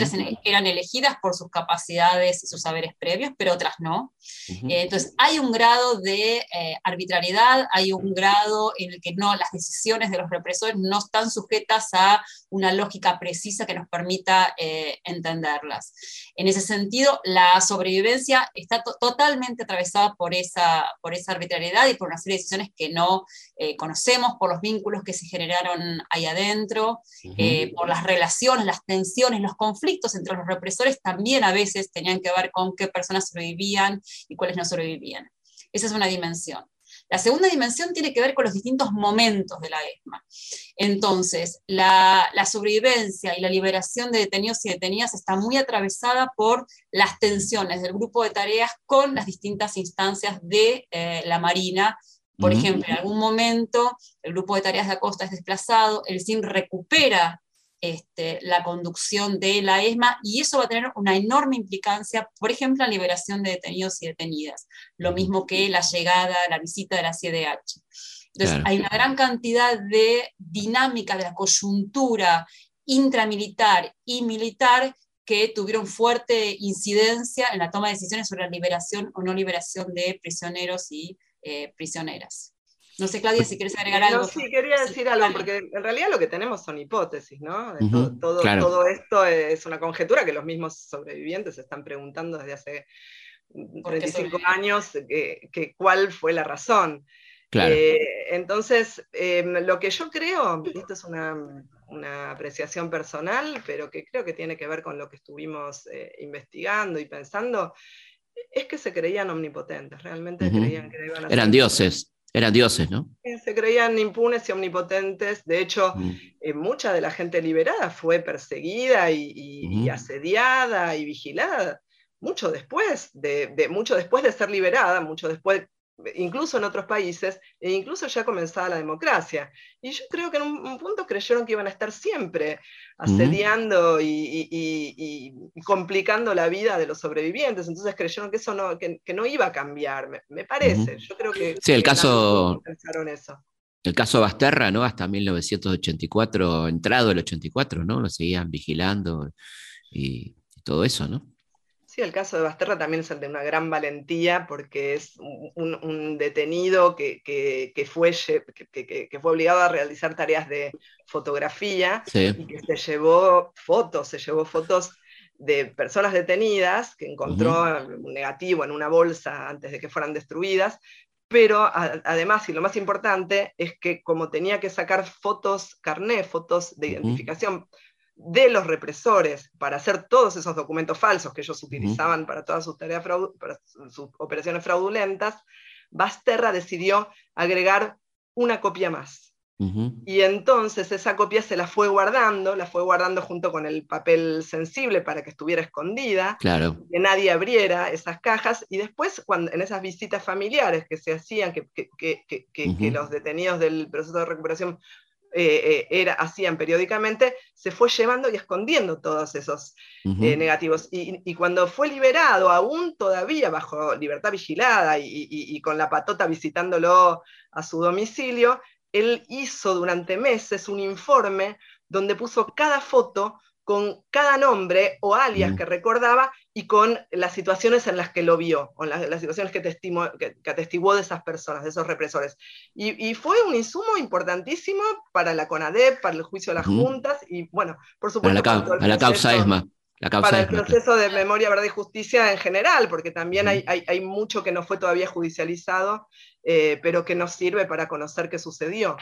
eran elegidas por sus capacidades y sus saberes previos, pero otras no. Eh, entonces, hay un grado de arbitrariedad, hay un grado en el que no, las decisiones de los represores no están sujetas a una lógica precisa que nos permita eh, entenderlas. En ese sentido, la sobrevivencia está totalmente atravesada por esa, por esa arbitrariedad y por una serie de decisiones que no eh, conocemos, por los vínculos que se generaron ahí adentro, eh, por las relaciones, las tensiones, los conflictos entre los represores también a veces tenían que ver con qué personas sobrevivían y cuáles no sobrevivían. Esa es una dimensión. La segunda dimensión tiene que ver con los distintos momentos de la ESMA. Entonces, la, sobrevivencia y la liberación de detenidos y detenidas está muy atravesada por las tensiones del grupo de tareas con las distintas instancias de eh, la Marina. Por ejemplo, en algún momento el grupo de tareas de Acosta es desplazado, el CIN recupera este, la conducción de la ESMA y eso va a tener una enorme implicancia, por ejemplo, en la liberación de detenidos y detenidas, lo mismo que la llegada, la visita de la CDH. Entonces, hay una gran cantidad de dinámica de la coyuntura intramilitar y militar que tuvieron fuerte incidencia en la toma de decisiones sobre la liberación o no liberación de prisioneros y eh, prisioneras. No sé, Claudia, si quieres agregar algo. No, sí, quería decir algo, porque en realidad lo que tenemos son hipótesis, ¿no? todo, todo, esto es una conjetura que los mismos sobrevivientes se están preguntando desde hace 35 años, que, cuál fue la razón. Eh, entonces, em, lo que yo creo, esto es una, una, apreciación personal, pero que creo que tiene que ver con lo que estuvimos eh, investigando y pensando, es que se creían omnipotentes, realmente creían que iban a Eran dioses. Eran dioses, ¿no? Se creían impunes y omnipotentes. De hecho, eh, mucha de la gente liberada fue perseguida y, asediada y vigilada. Mucho después de, mucho después de ser liberada, mucho después incluso en otros países, e incluso ya comenzaba la democracia. Y yo creo que en un, punto creyeron que iban a estar siempre asediando y, complicando la vida de los sobrevivientes, entonces creyeron que eso no, que, no iba a cambiar, me, parece. Yo creo que... Sí, el caso... Eso. El caso Basterra, ¿no? Hasta 1984, entrado el 84, ¿no? Lo seguían vigilando y todo eso, ¿no? El caso de Basterra también es el de una gran valentía porque es un, detenido que, fue, que, fue obligado a realizar tareas de fotografía y que se llevó fotos, se llevó fotos de personas detenidas que encontró un negativo en una bolsa antes de que fueran destruidas, pero además, y lo más importante, es que como tenía que sacar fotos carné, fotos de identificación de los represores para hacer todos esos documentos falsos que ellos utilizaban para todas sus tareas para sus operaciones fraudulentas, Basterra decidió agregar una copia más. Y entonces esa copia se la fue guardando, la fue guardando junto con el papel sensible para que estuviera escondida, claro. que nadie abriera esas cajas, y después cuando, en esas visitas familiares que se hacían, que, que los detenidos del proceso de recuperación eh, eh, era, hacían periódicamente, se fue llevando y escondiendo todos esos eh, negativos. Y, cuando fue liberado, aún todavía bajo libertad vigilada y, con la patota visitándolo a su domicilio, él hizo durante meses un informe donde puso cada foto con cada nombre o alias que recordaba y con las situaciones en las que lo vio, con las, situaciones que, que, atestiguó de esas personas, de esos represores. Y, fue un insumo importantísimo para la CONADEP, para el juicio de las juntas y, bueno, por supuesto... Para la, causa ESMA. La causa para el proceso de memoria, verdad y justicia en general, porque también hay, hay, mucho que no fue todavía judicializado, eh, pero que nos sirve para conocer qué sucedió.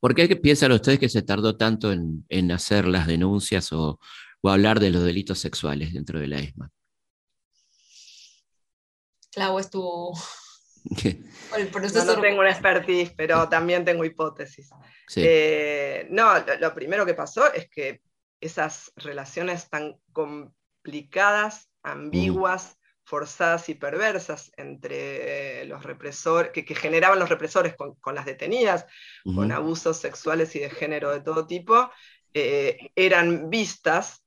¿Por qué piensan ustedes que se tardó tanto en, hacer las denuncias o, hablar de los delitos sexuales dentro de la ESMA? Clau, es tu... no, tengo una expertise, pero también tengo hipótesis. Eh, no, lo, primero que pasó es que esas relaciones tan complicadas, ambiguas, forzadas y perversas entre los represores, que, generaban los represores con, las detenidas, con abusos sexuales y de género de todo tipo, eh, eran vistas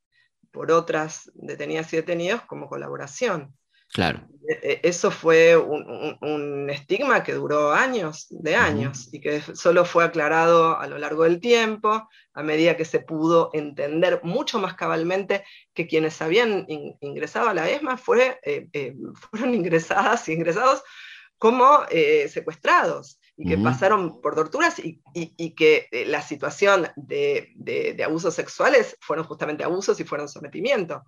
por otras detenidas y detenidos como colaboración. Claro. E, e, eso fue un, estigma que duró años, de años, y que solo fue aclarado a lo largo del tiempo, a medida que se pudo entender mucho más cabalmente que quienes habían ingresado a la ESMA fue, eh, eh, fueron ingresadas y ingresados como eh, secuestrados y que pasaron por torturas y, que la situación de, de, abusos sexuales fueron justamente abusos y fueron sometimiento.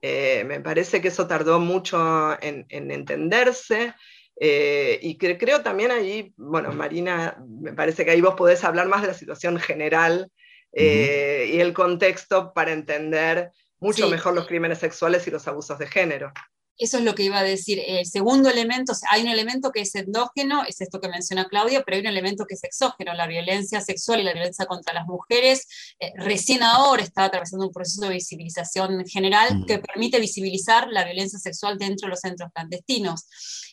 Eh, me parece que eso tardó mucho en, entenderse. Eh, y creo también ahí, bueno, Marina, me parece que ahí vos podés hablar más de la situación general eh, y el contexto para entender mucho mejor los crímenes sexuales y los abusos de género. Eso es lo que iba a decir. El segundo elemento, hay un elemento que es endógeno, es esto que menciona Claudia, pero hay un elemento que es exógeno, la violencia sexual y la violencia contra las mujeres. Eh, recién ahora está atravesando un proceso de visibilización general que permite visibilizar la violencia sexual dentro de los centros clandestinos.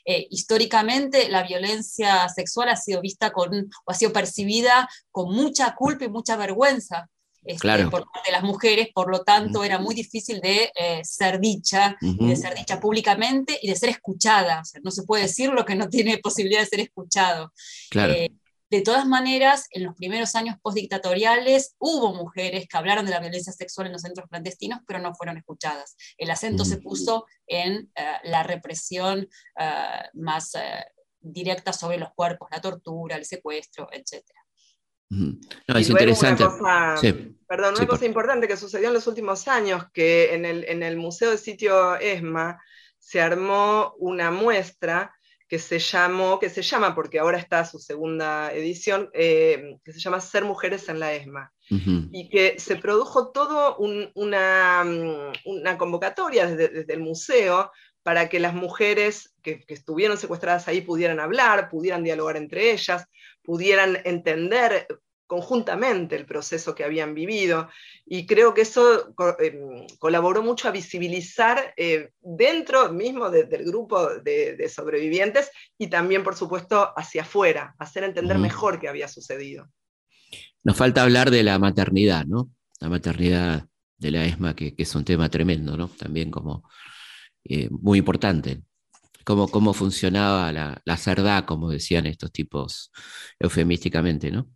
Eh, históricamente la violencia sexual ha sido vista con, o ha sido percibida con mucha culpa y mucha vergüenza este, por parte de las mujeres, por lo tanto era muy difícil de eh, ser dicha, de ser dicha públicamente y de ser escuchada. no se puede decir lo que no tiene posibilidad de ser escuchado. Eh, de todas maneras, en los primeros años postdictatoriales hubo mujeres que hablaron de la violencia sexual en los centros clandestinos, pero no fueron escuchadas. El acento se puso en eh, la represión más directas sobre los cuerpos, la tortura, el secuestro, etc. No, es interesante. Perdón, una cosa importante que sucedió en los últimos años, que en el, en el Museo de Sitio ESMA se armó una muestra que se llamó, que se llama, porque ahora está su segunda edición, eh, que se llama Ser Mujeres en la ESMA. Y que se produjo todo una, una, convocatoria desde, el museo para que las mujeres que, que, estuvieron secuestradas ahí pudieran hablar, pudieran dialogar entre ellas, pudieran entender conjuntamente el proceso que habían vivido. Y creo que eso em, colaboró mucho a visibilizar eh, dentro mismo del grupo de, sobrevivientes y también, por supuesto, hacia afuera, hacer entender mejor qué había sucedido. Nos falta hablar de la maternidad, ¿no? La maternidad de la ESMA, que, es un tema tremendo, ¿no? También como eh, muy importante. Cómo, cómo funcionaba la, la como decían estos tipos eufemísticamente, ¿no?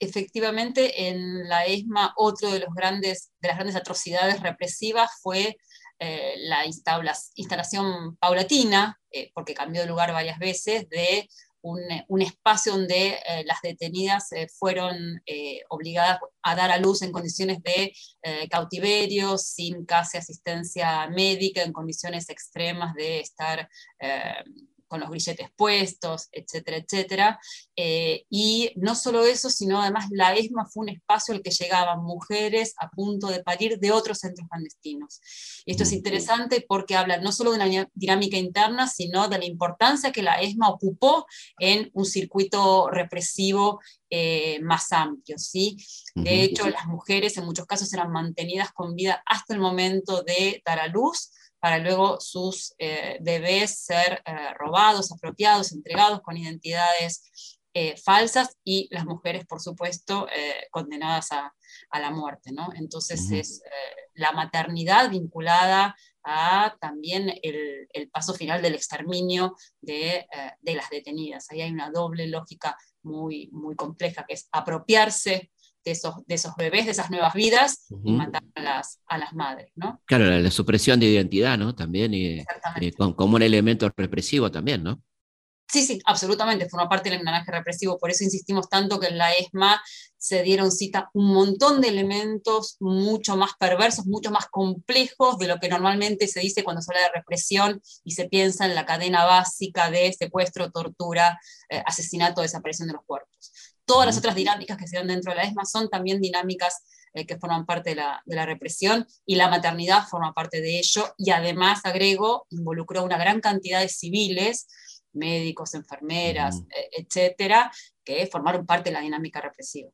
efectivamente en la ESMA otro de, los grandes, de las grandes atrocidades represivas fue eh, la instalación paulatina, eh, porque cambió de lugar varias veces, de un, espacio donde eh, las detenidas fueron obligadas a dar a luz en condiciones de cautiverio, sin casi asistencia médica, en condiciones extremas de estar con los grilletes puestos, etcétera, etcétera. Eh, y no solo eso, sino además la ESMA fue un espacio al que llegaban mujeres a punto de parir de otros centros clandestinos. Y esto es interesante porque habla no solo de una dinámica interna, sino de la importancia que la ESMA ocupó en un circuito represivo eh, más amplio. ¿sí? De hecho, las mujeres en muchos casos eran mantenidas con vida hasta el momento de dar a luz para luego sus eh, bebés ser eh, robados, apropiados, entregados con identidades eh, falsas y las mujeres, por supuesto, condenadas a, la muerte. ¿no? Entonces es la maternidad vinculada a también el, paso final del exterminio de, de, las detenidas. Ahí hay una doble lógica muy, muy compleja, que es apropiarse de esos, de esos bebés, de esas nuevas vidas, y matar a las, a las madres, ¿no? Claro, la, supresión de identidad, ¿no? También, y, como un elemento represivo también, ¿no? Sí, sí, absolutamente, forma parte del engranaje represivo, por eso insistimos tanto que en la ESMA se dieron cita un montón de elementos mucho más perversos, mucho más complejos de lo que normalmente se dice cuando se habla de represión y se piensa en la cadena básica de secuestro, tortura, eh, asesinato, desaparición de los cuerpos. Todas las otras dinámicas que se dan dentro de la ESMA son también dinámicas eh, que forman parte de la, represión y la maternidad forma parte de ello y además, agrego, involucró una gran cantidad de civiles, médicos, enfermeras, eh, etcétera, que formaron parte de la dinámica represiva.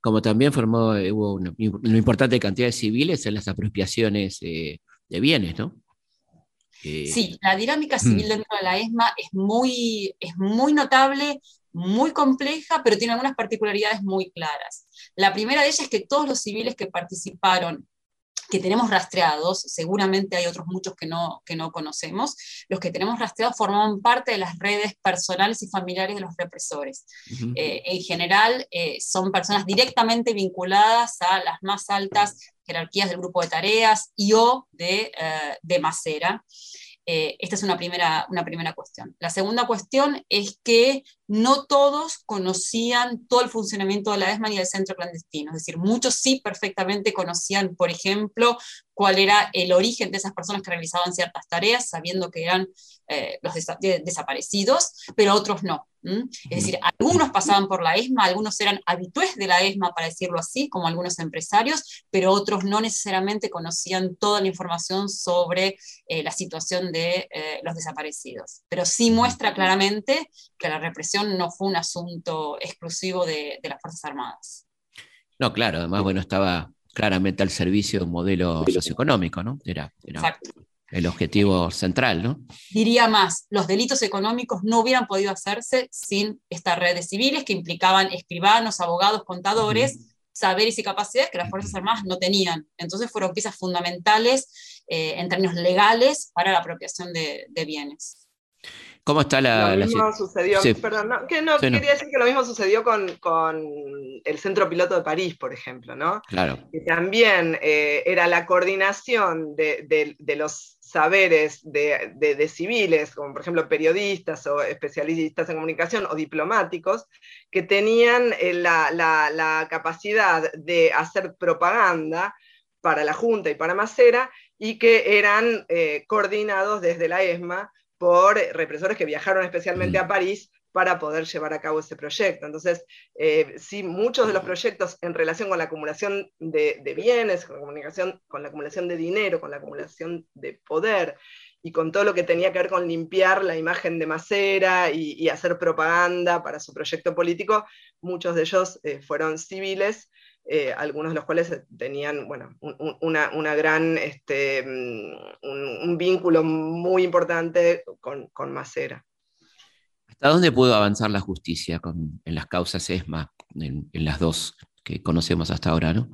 Como también formó, eh, hubo una, importante cantidad de civiles en las apropiaciones de bienes, ¿no? Sí, la dinámica civil mm. dentro de la ESMA es muy, es muy notable muy compleja, pero tiene algunas particularidades muy claras. La primera de ellas es que todos los civiles que participaron que tenemos rastreados, seguramente hay otros muchos que no, que no conocemos, los que tenemos rastreados formaban parte de las redes personales y familiares de los represores. Eh, en general, eh, son personas directamente vinculadas a las más altas jerarquías del grupo de tareas y o de, eh, de Macera. Eh, esta es una primera, una primera cuestión. La segunda cuestión es que no todos conocían todo el funcionamiento de la ESMA y del centro clandestino. Es decir, muchos sí perfectamente conocían, por ejemplo, cuál era el origen de esas personas que realizaban ciertas tareas, sabiendo que eran eh, los desaparecidos, pero otros no. Es decir, algunos pasaban por la ESMA, algunos eran habitués de la ESMA, para decirlo así, como algunos empresarios, pero otros no necesariamente conocían toda la información sobre eh, la situación de eh, los desaparecidos. Pero sí muestra claramente que la represión no fue un asunto exclusivo de, las Fuerzas Armadas. No, claro, además, bueno, estaba claramente al servicio de un modelo socioeconómico, ¿no? Era, era Exacto el objetivo central, ¿no? Diría más, los delitos económicos no hubieran podido hacerse sin estas redes civiles que implicaban escribanos, abogados, contadores, saberes y capacidades que las Fuerzas Armadas no tenían. Entonces fueron piezas fundamentales eh, en términos legales para la apropiación de, bienes. ¿Cómo está la... Lo mismo sucedió, perdón, que no, quería decir que lo mismo sucedió con, el Centro Piloto de París, por ejemplo, ¿no? Claro. Que también eh, era la coordinación de, los saberes de, civiles, como por ejemplo periodistas o especialistas en comunicación o diplomáticos, que tenían eh, la, capacidad de hacer propaganda para la Junta y para Macera y que eran eh, coordinados desde la ESMA por represores que viajaron especialmente a París para poder llevar a cabo ese proyecto. Entonces, eh, sí, muchos de los proyectos en relación con la acumulación de, bienes, con la, comunicación, con la acumulación de dinero, con la acumulación de poder y con todo lo que tenía que ver con limpiar la imagen de Macera y, hacer propaganda para su proyecto político, muchos de ellos eh, fueron civiles. Eh, algunos de los cuales tenían bueno, una, una, gran, este, mm, un, vínculo muy importante con Macera. ¿Hasta dónde pudo avanzar la justicia en las causas ESMA, en, las dos que conocemos hasta ahora? ¿no?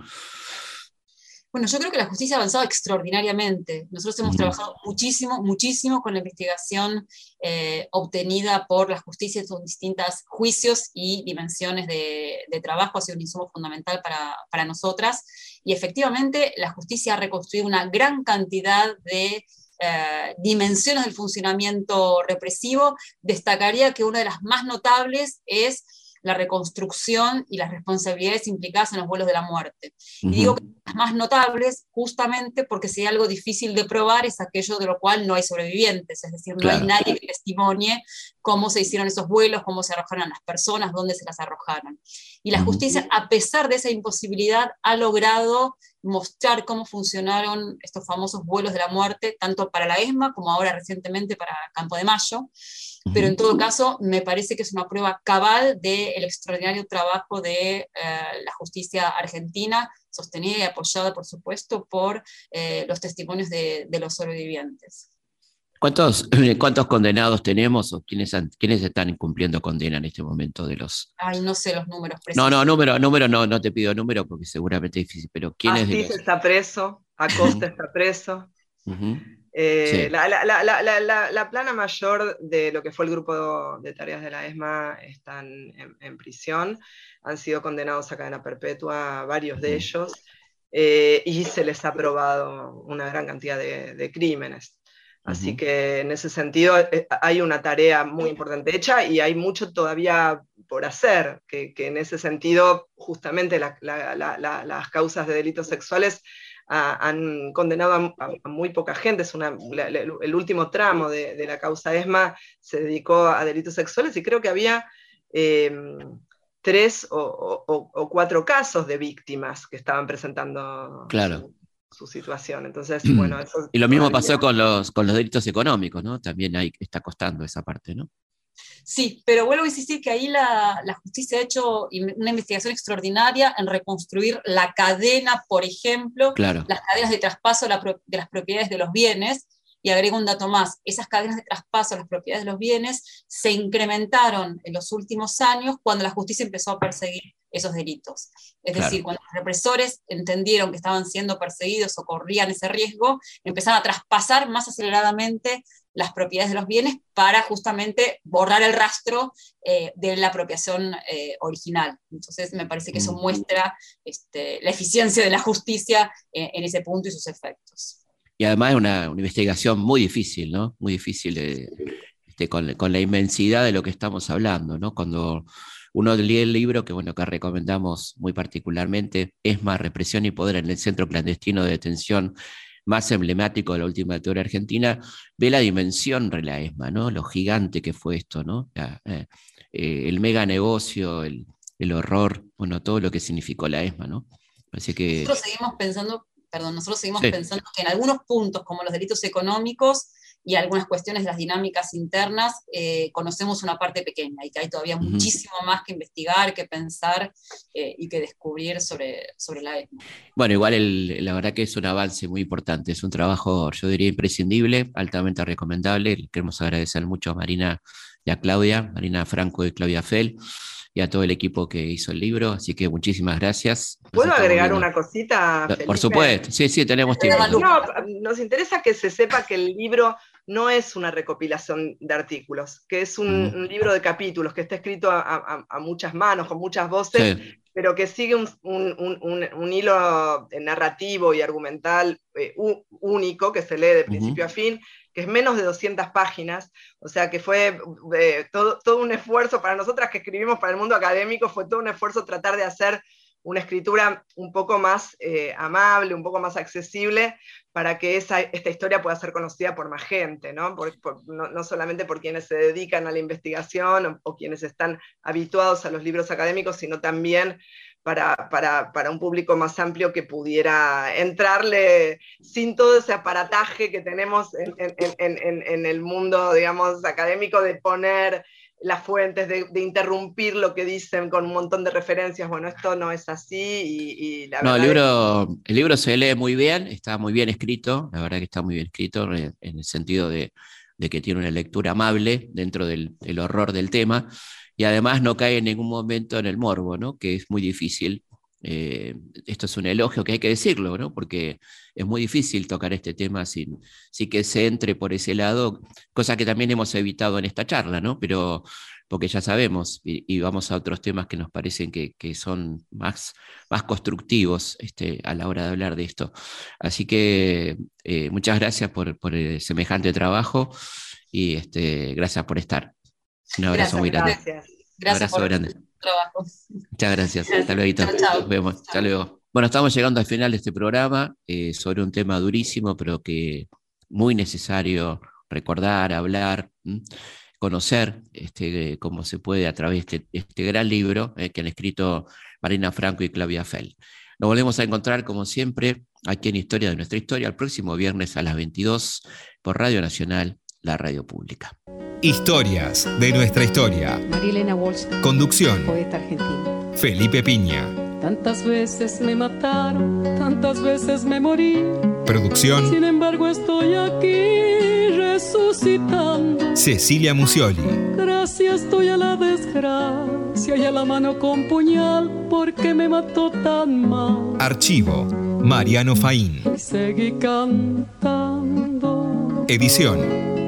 Bueno, yo creo que la justicia ha avanzado extraordinariamente. Nosotros hemos trabajado muchísimo, muchísimo con la investigación eh, obtenida por la justicia en sus distintos juicios y dimensiones de, trabajo. Ha sido un insumo fundamental para, para nosotras. Y efectivamente, la justicia ha reconstruido una gran cantidad de eh, dimensiones del funcionamiento represivo, destacaría que una de las más notables es la reconstrucción y las responsabilidades implicadas en los vuelos de la muerte. Y digo que las más notables justamente porque si hay algo difícil de probar es aquello de lo cual no hay sobrevivientes, es decir, no hay nadie que testimonie cómo se hicieron esos vuelos, cómo se arrojaron las personas, dónde se las arrojaron. Y la justicia, a pesar de esa imposibilidad, ha logrado mostrar cómo funcionaron estos famosos vuelos de la muerte, tanto para la ESMA como ahora recientemente para Campo de Mayo pero en todo caso me parece que es una prueba cabal del extraordinario trabajo de eh, la justicia argentina, sostenida y apoyada, por supuesto, por eh, los testimonios de, los sobrevivientes. ¿Cuántos, ¿Cuántos condenados tenemos o quiénes, quiénes están incumpliendo condena en este momento de los...? Ay, no sé los números precisos. No, no, número, número no, no te pido número porque seguramente es difícil, pero ¿quiénes Asís está preso, Acosta está preso. Eh, la, plana mayor de lo que fue el grupo de tareas de la ESMA están en, prisión, han sido condenados a cadena perpetua varios de ellos eh, y se les ha aprobado una gran cantidad de, crímenes. Así que en ese sentido eh, hay una tarea muy importante hecha y hay mucho todavía por hacer, que, que en ese sentido justamente las causas de delitos sexuales han condenado a, muy poca gente. Es una, el último tramo de, la causa ESMA se dedicó a delitos sexuales y creo que había em, tres o, cuatro casos de víctimas que estaban presentando claro. Su, situación. Entonces, bueno, y lo mismo pasó con los, con los delitos económicos, ¿no? También ahí está costando esa parte, ¿no? Sí, pero vuelvo a insistir que ahí la, justicia ha hecho una investigación extraordinaria en reconstruir la cadena, por ejemplo, las cadenas de traspaso de las propiedades de los bienes. Y agrego un dato más, esas cadenas de traspaso de las propiedades de los bienes se incrementaron en los últimos años cuando la justicia empezó a perseguir esos delitos. Es decir, cuando los represores entendieron que estaban siendo perseguidos o corrían ese riesgo, empezaron a traspasar más aceleradamente las propiedades de los bienes para justamente borrar el rastro eh, de la apropiación eh, original. Entonces, me parece que eso muestra este, la eficiencia de la justicia eh, en ese punto y sus efectos. Y además es una, investigación muy difícil, ¿no? Muy difícil este, con, con, la inmensidad de lo que estamos hablando, ¿no? Cuando uno lee el libro que, bueno, que recomendamos muy particularmente, es más represión y poder en el centro clandestino de detención más emblemático de la última dictadura argentina, ve la dimensión de la ESMA, ¿no? Lo gigante que fue esto, ¿no? Eh, eh, el mega negocio, el, horror, bueno, todo lo que significó la ESMA, ¿no? Parece que... Nosotros seguimos pensando, perdón, nosotros seguimos pensando que en algunos puntos, como los delitos económicos, y algunas cuestiones de las dinámicas internas, eh, conocemos una parte pequeña y que hay todavía muchísimo más que investigar, que pensar eh, y que descubrir sobre, sobre la ESMA. Bueno, igual la verdad que es un avance muy importante, es un trabajo, yo diría, imprescindible, altamente recomendable. Queremos agradecer mucho a Marina y a Claudia, Marina Franco y Claudia Fell y a todo el equipo que hizo el libro. Así que muchísimas gracias. ¿Puedo agregar una cosita? Por supuesto, sí, sí, tenemos tiempo. nos interesa que se sepa que el libro no es una recopilación de artículos, que es un, libro de capítulos que está escrito a, muchas manos, con muchas voces, pero que sigue un, hilo narrativo y argumental eh, único que se lee de principio a fin, que es menos de 200 páginas, o sea que fue eh, todo, todo un esfuerzo para nosotras que escribimos para el mundo académico, fue todo un esfuerzo tratar de hacer una escritura un poco más eh, amable, un poco más accesible, para que esa, esta historia pueda ser conocida por más gente, ¿no? no, solamente por quienes se dedican a la investigación o, quienes están habituados a los libros académicos, sino también para, para, un público más amplio que pudiera entrarle sin todo ese aparataje que tenemos en, en, en el mundo, digamos, académico de poner las fuentes, de, interrumpir lo que dicen con un montón de referencias. Bueno, esto no es así y, la no, el libro, el libro se lee muy bien, está muy bien escrito, la verdad que está muy bien escrito en el sentido de, que tiene una lectura amable dentro del, horror del tema y además no cae en ningún momento en el morbo, ¿no? que es muy difícil. Eh, esto es un elogio que hay que decirlo, ¿no? porque es muy difícil tocar este tema sin, sin, que se entre por ese lado, cosa que también hemos evitado en esta charla, ¿no? Pero porque ya sabemos, y, vamos a otros temas que nos parecen que, que son más, más constructivos este, a la hora de hablar de esto. Así que eh, muchas gracias por, por el semejante trabajo y este, gracias por estar. Un abrazo muy grande. Gracias. Gracias Un abrazo grande. Trabajo. Muchas gracias. Hasta luego. Nos vemos. Hasta luego. Bueno, estamos llegando al final de este programa eh, sobre un tema durísimo, pero que muy necesario recordar, hablar, conocer este, cómo se puede a través de este, gran libro eh, que han escrito Marina Franco y Claudia Fell. Nos volvemos a encontrar, como siempre, aquí en Historia de nuestra historia, el próximo viernes a las 22 por Radio Nacional, la radio pública. Historias de nuestra historia. Marilena Walsh. Conducción. Poeta argentino. Felipe Piña. Tantas veces me mataron, tantas veces me morí. Producción. Sin embargo estoy aquí resucitando. Cecilia Musioli. Gracias estoy a la desgracia y a la mano con puñal porque me mató tan mal. Archivo. Mariano Faín. Y seguí cantando. Edición.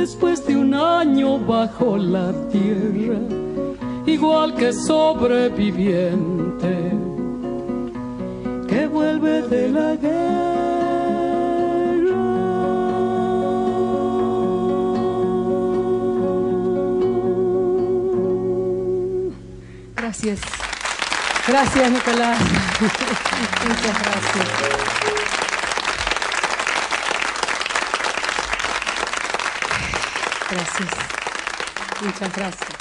después de un año bajo la tierra, igual que sobreviviente que vuelve de la guerra. Gracias. Gracias, Nicolás. Muchas gracias. Muchas gracias.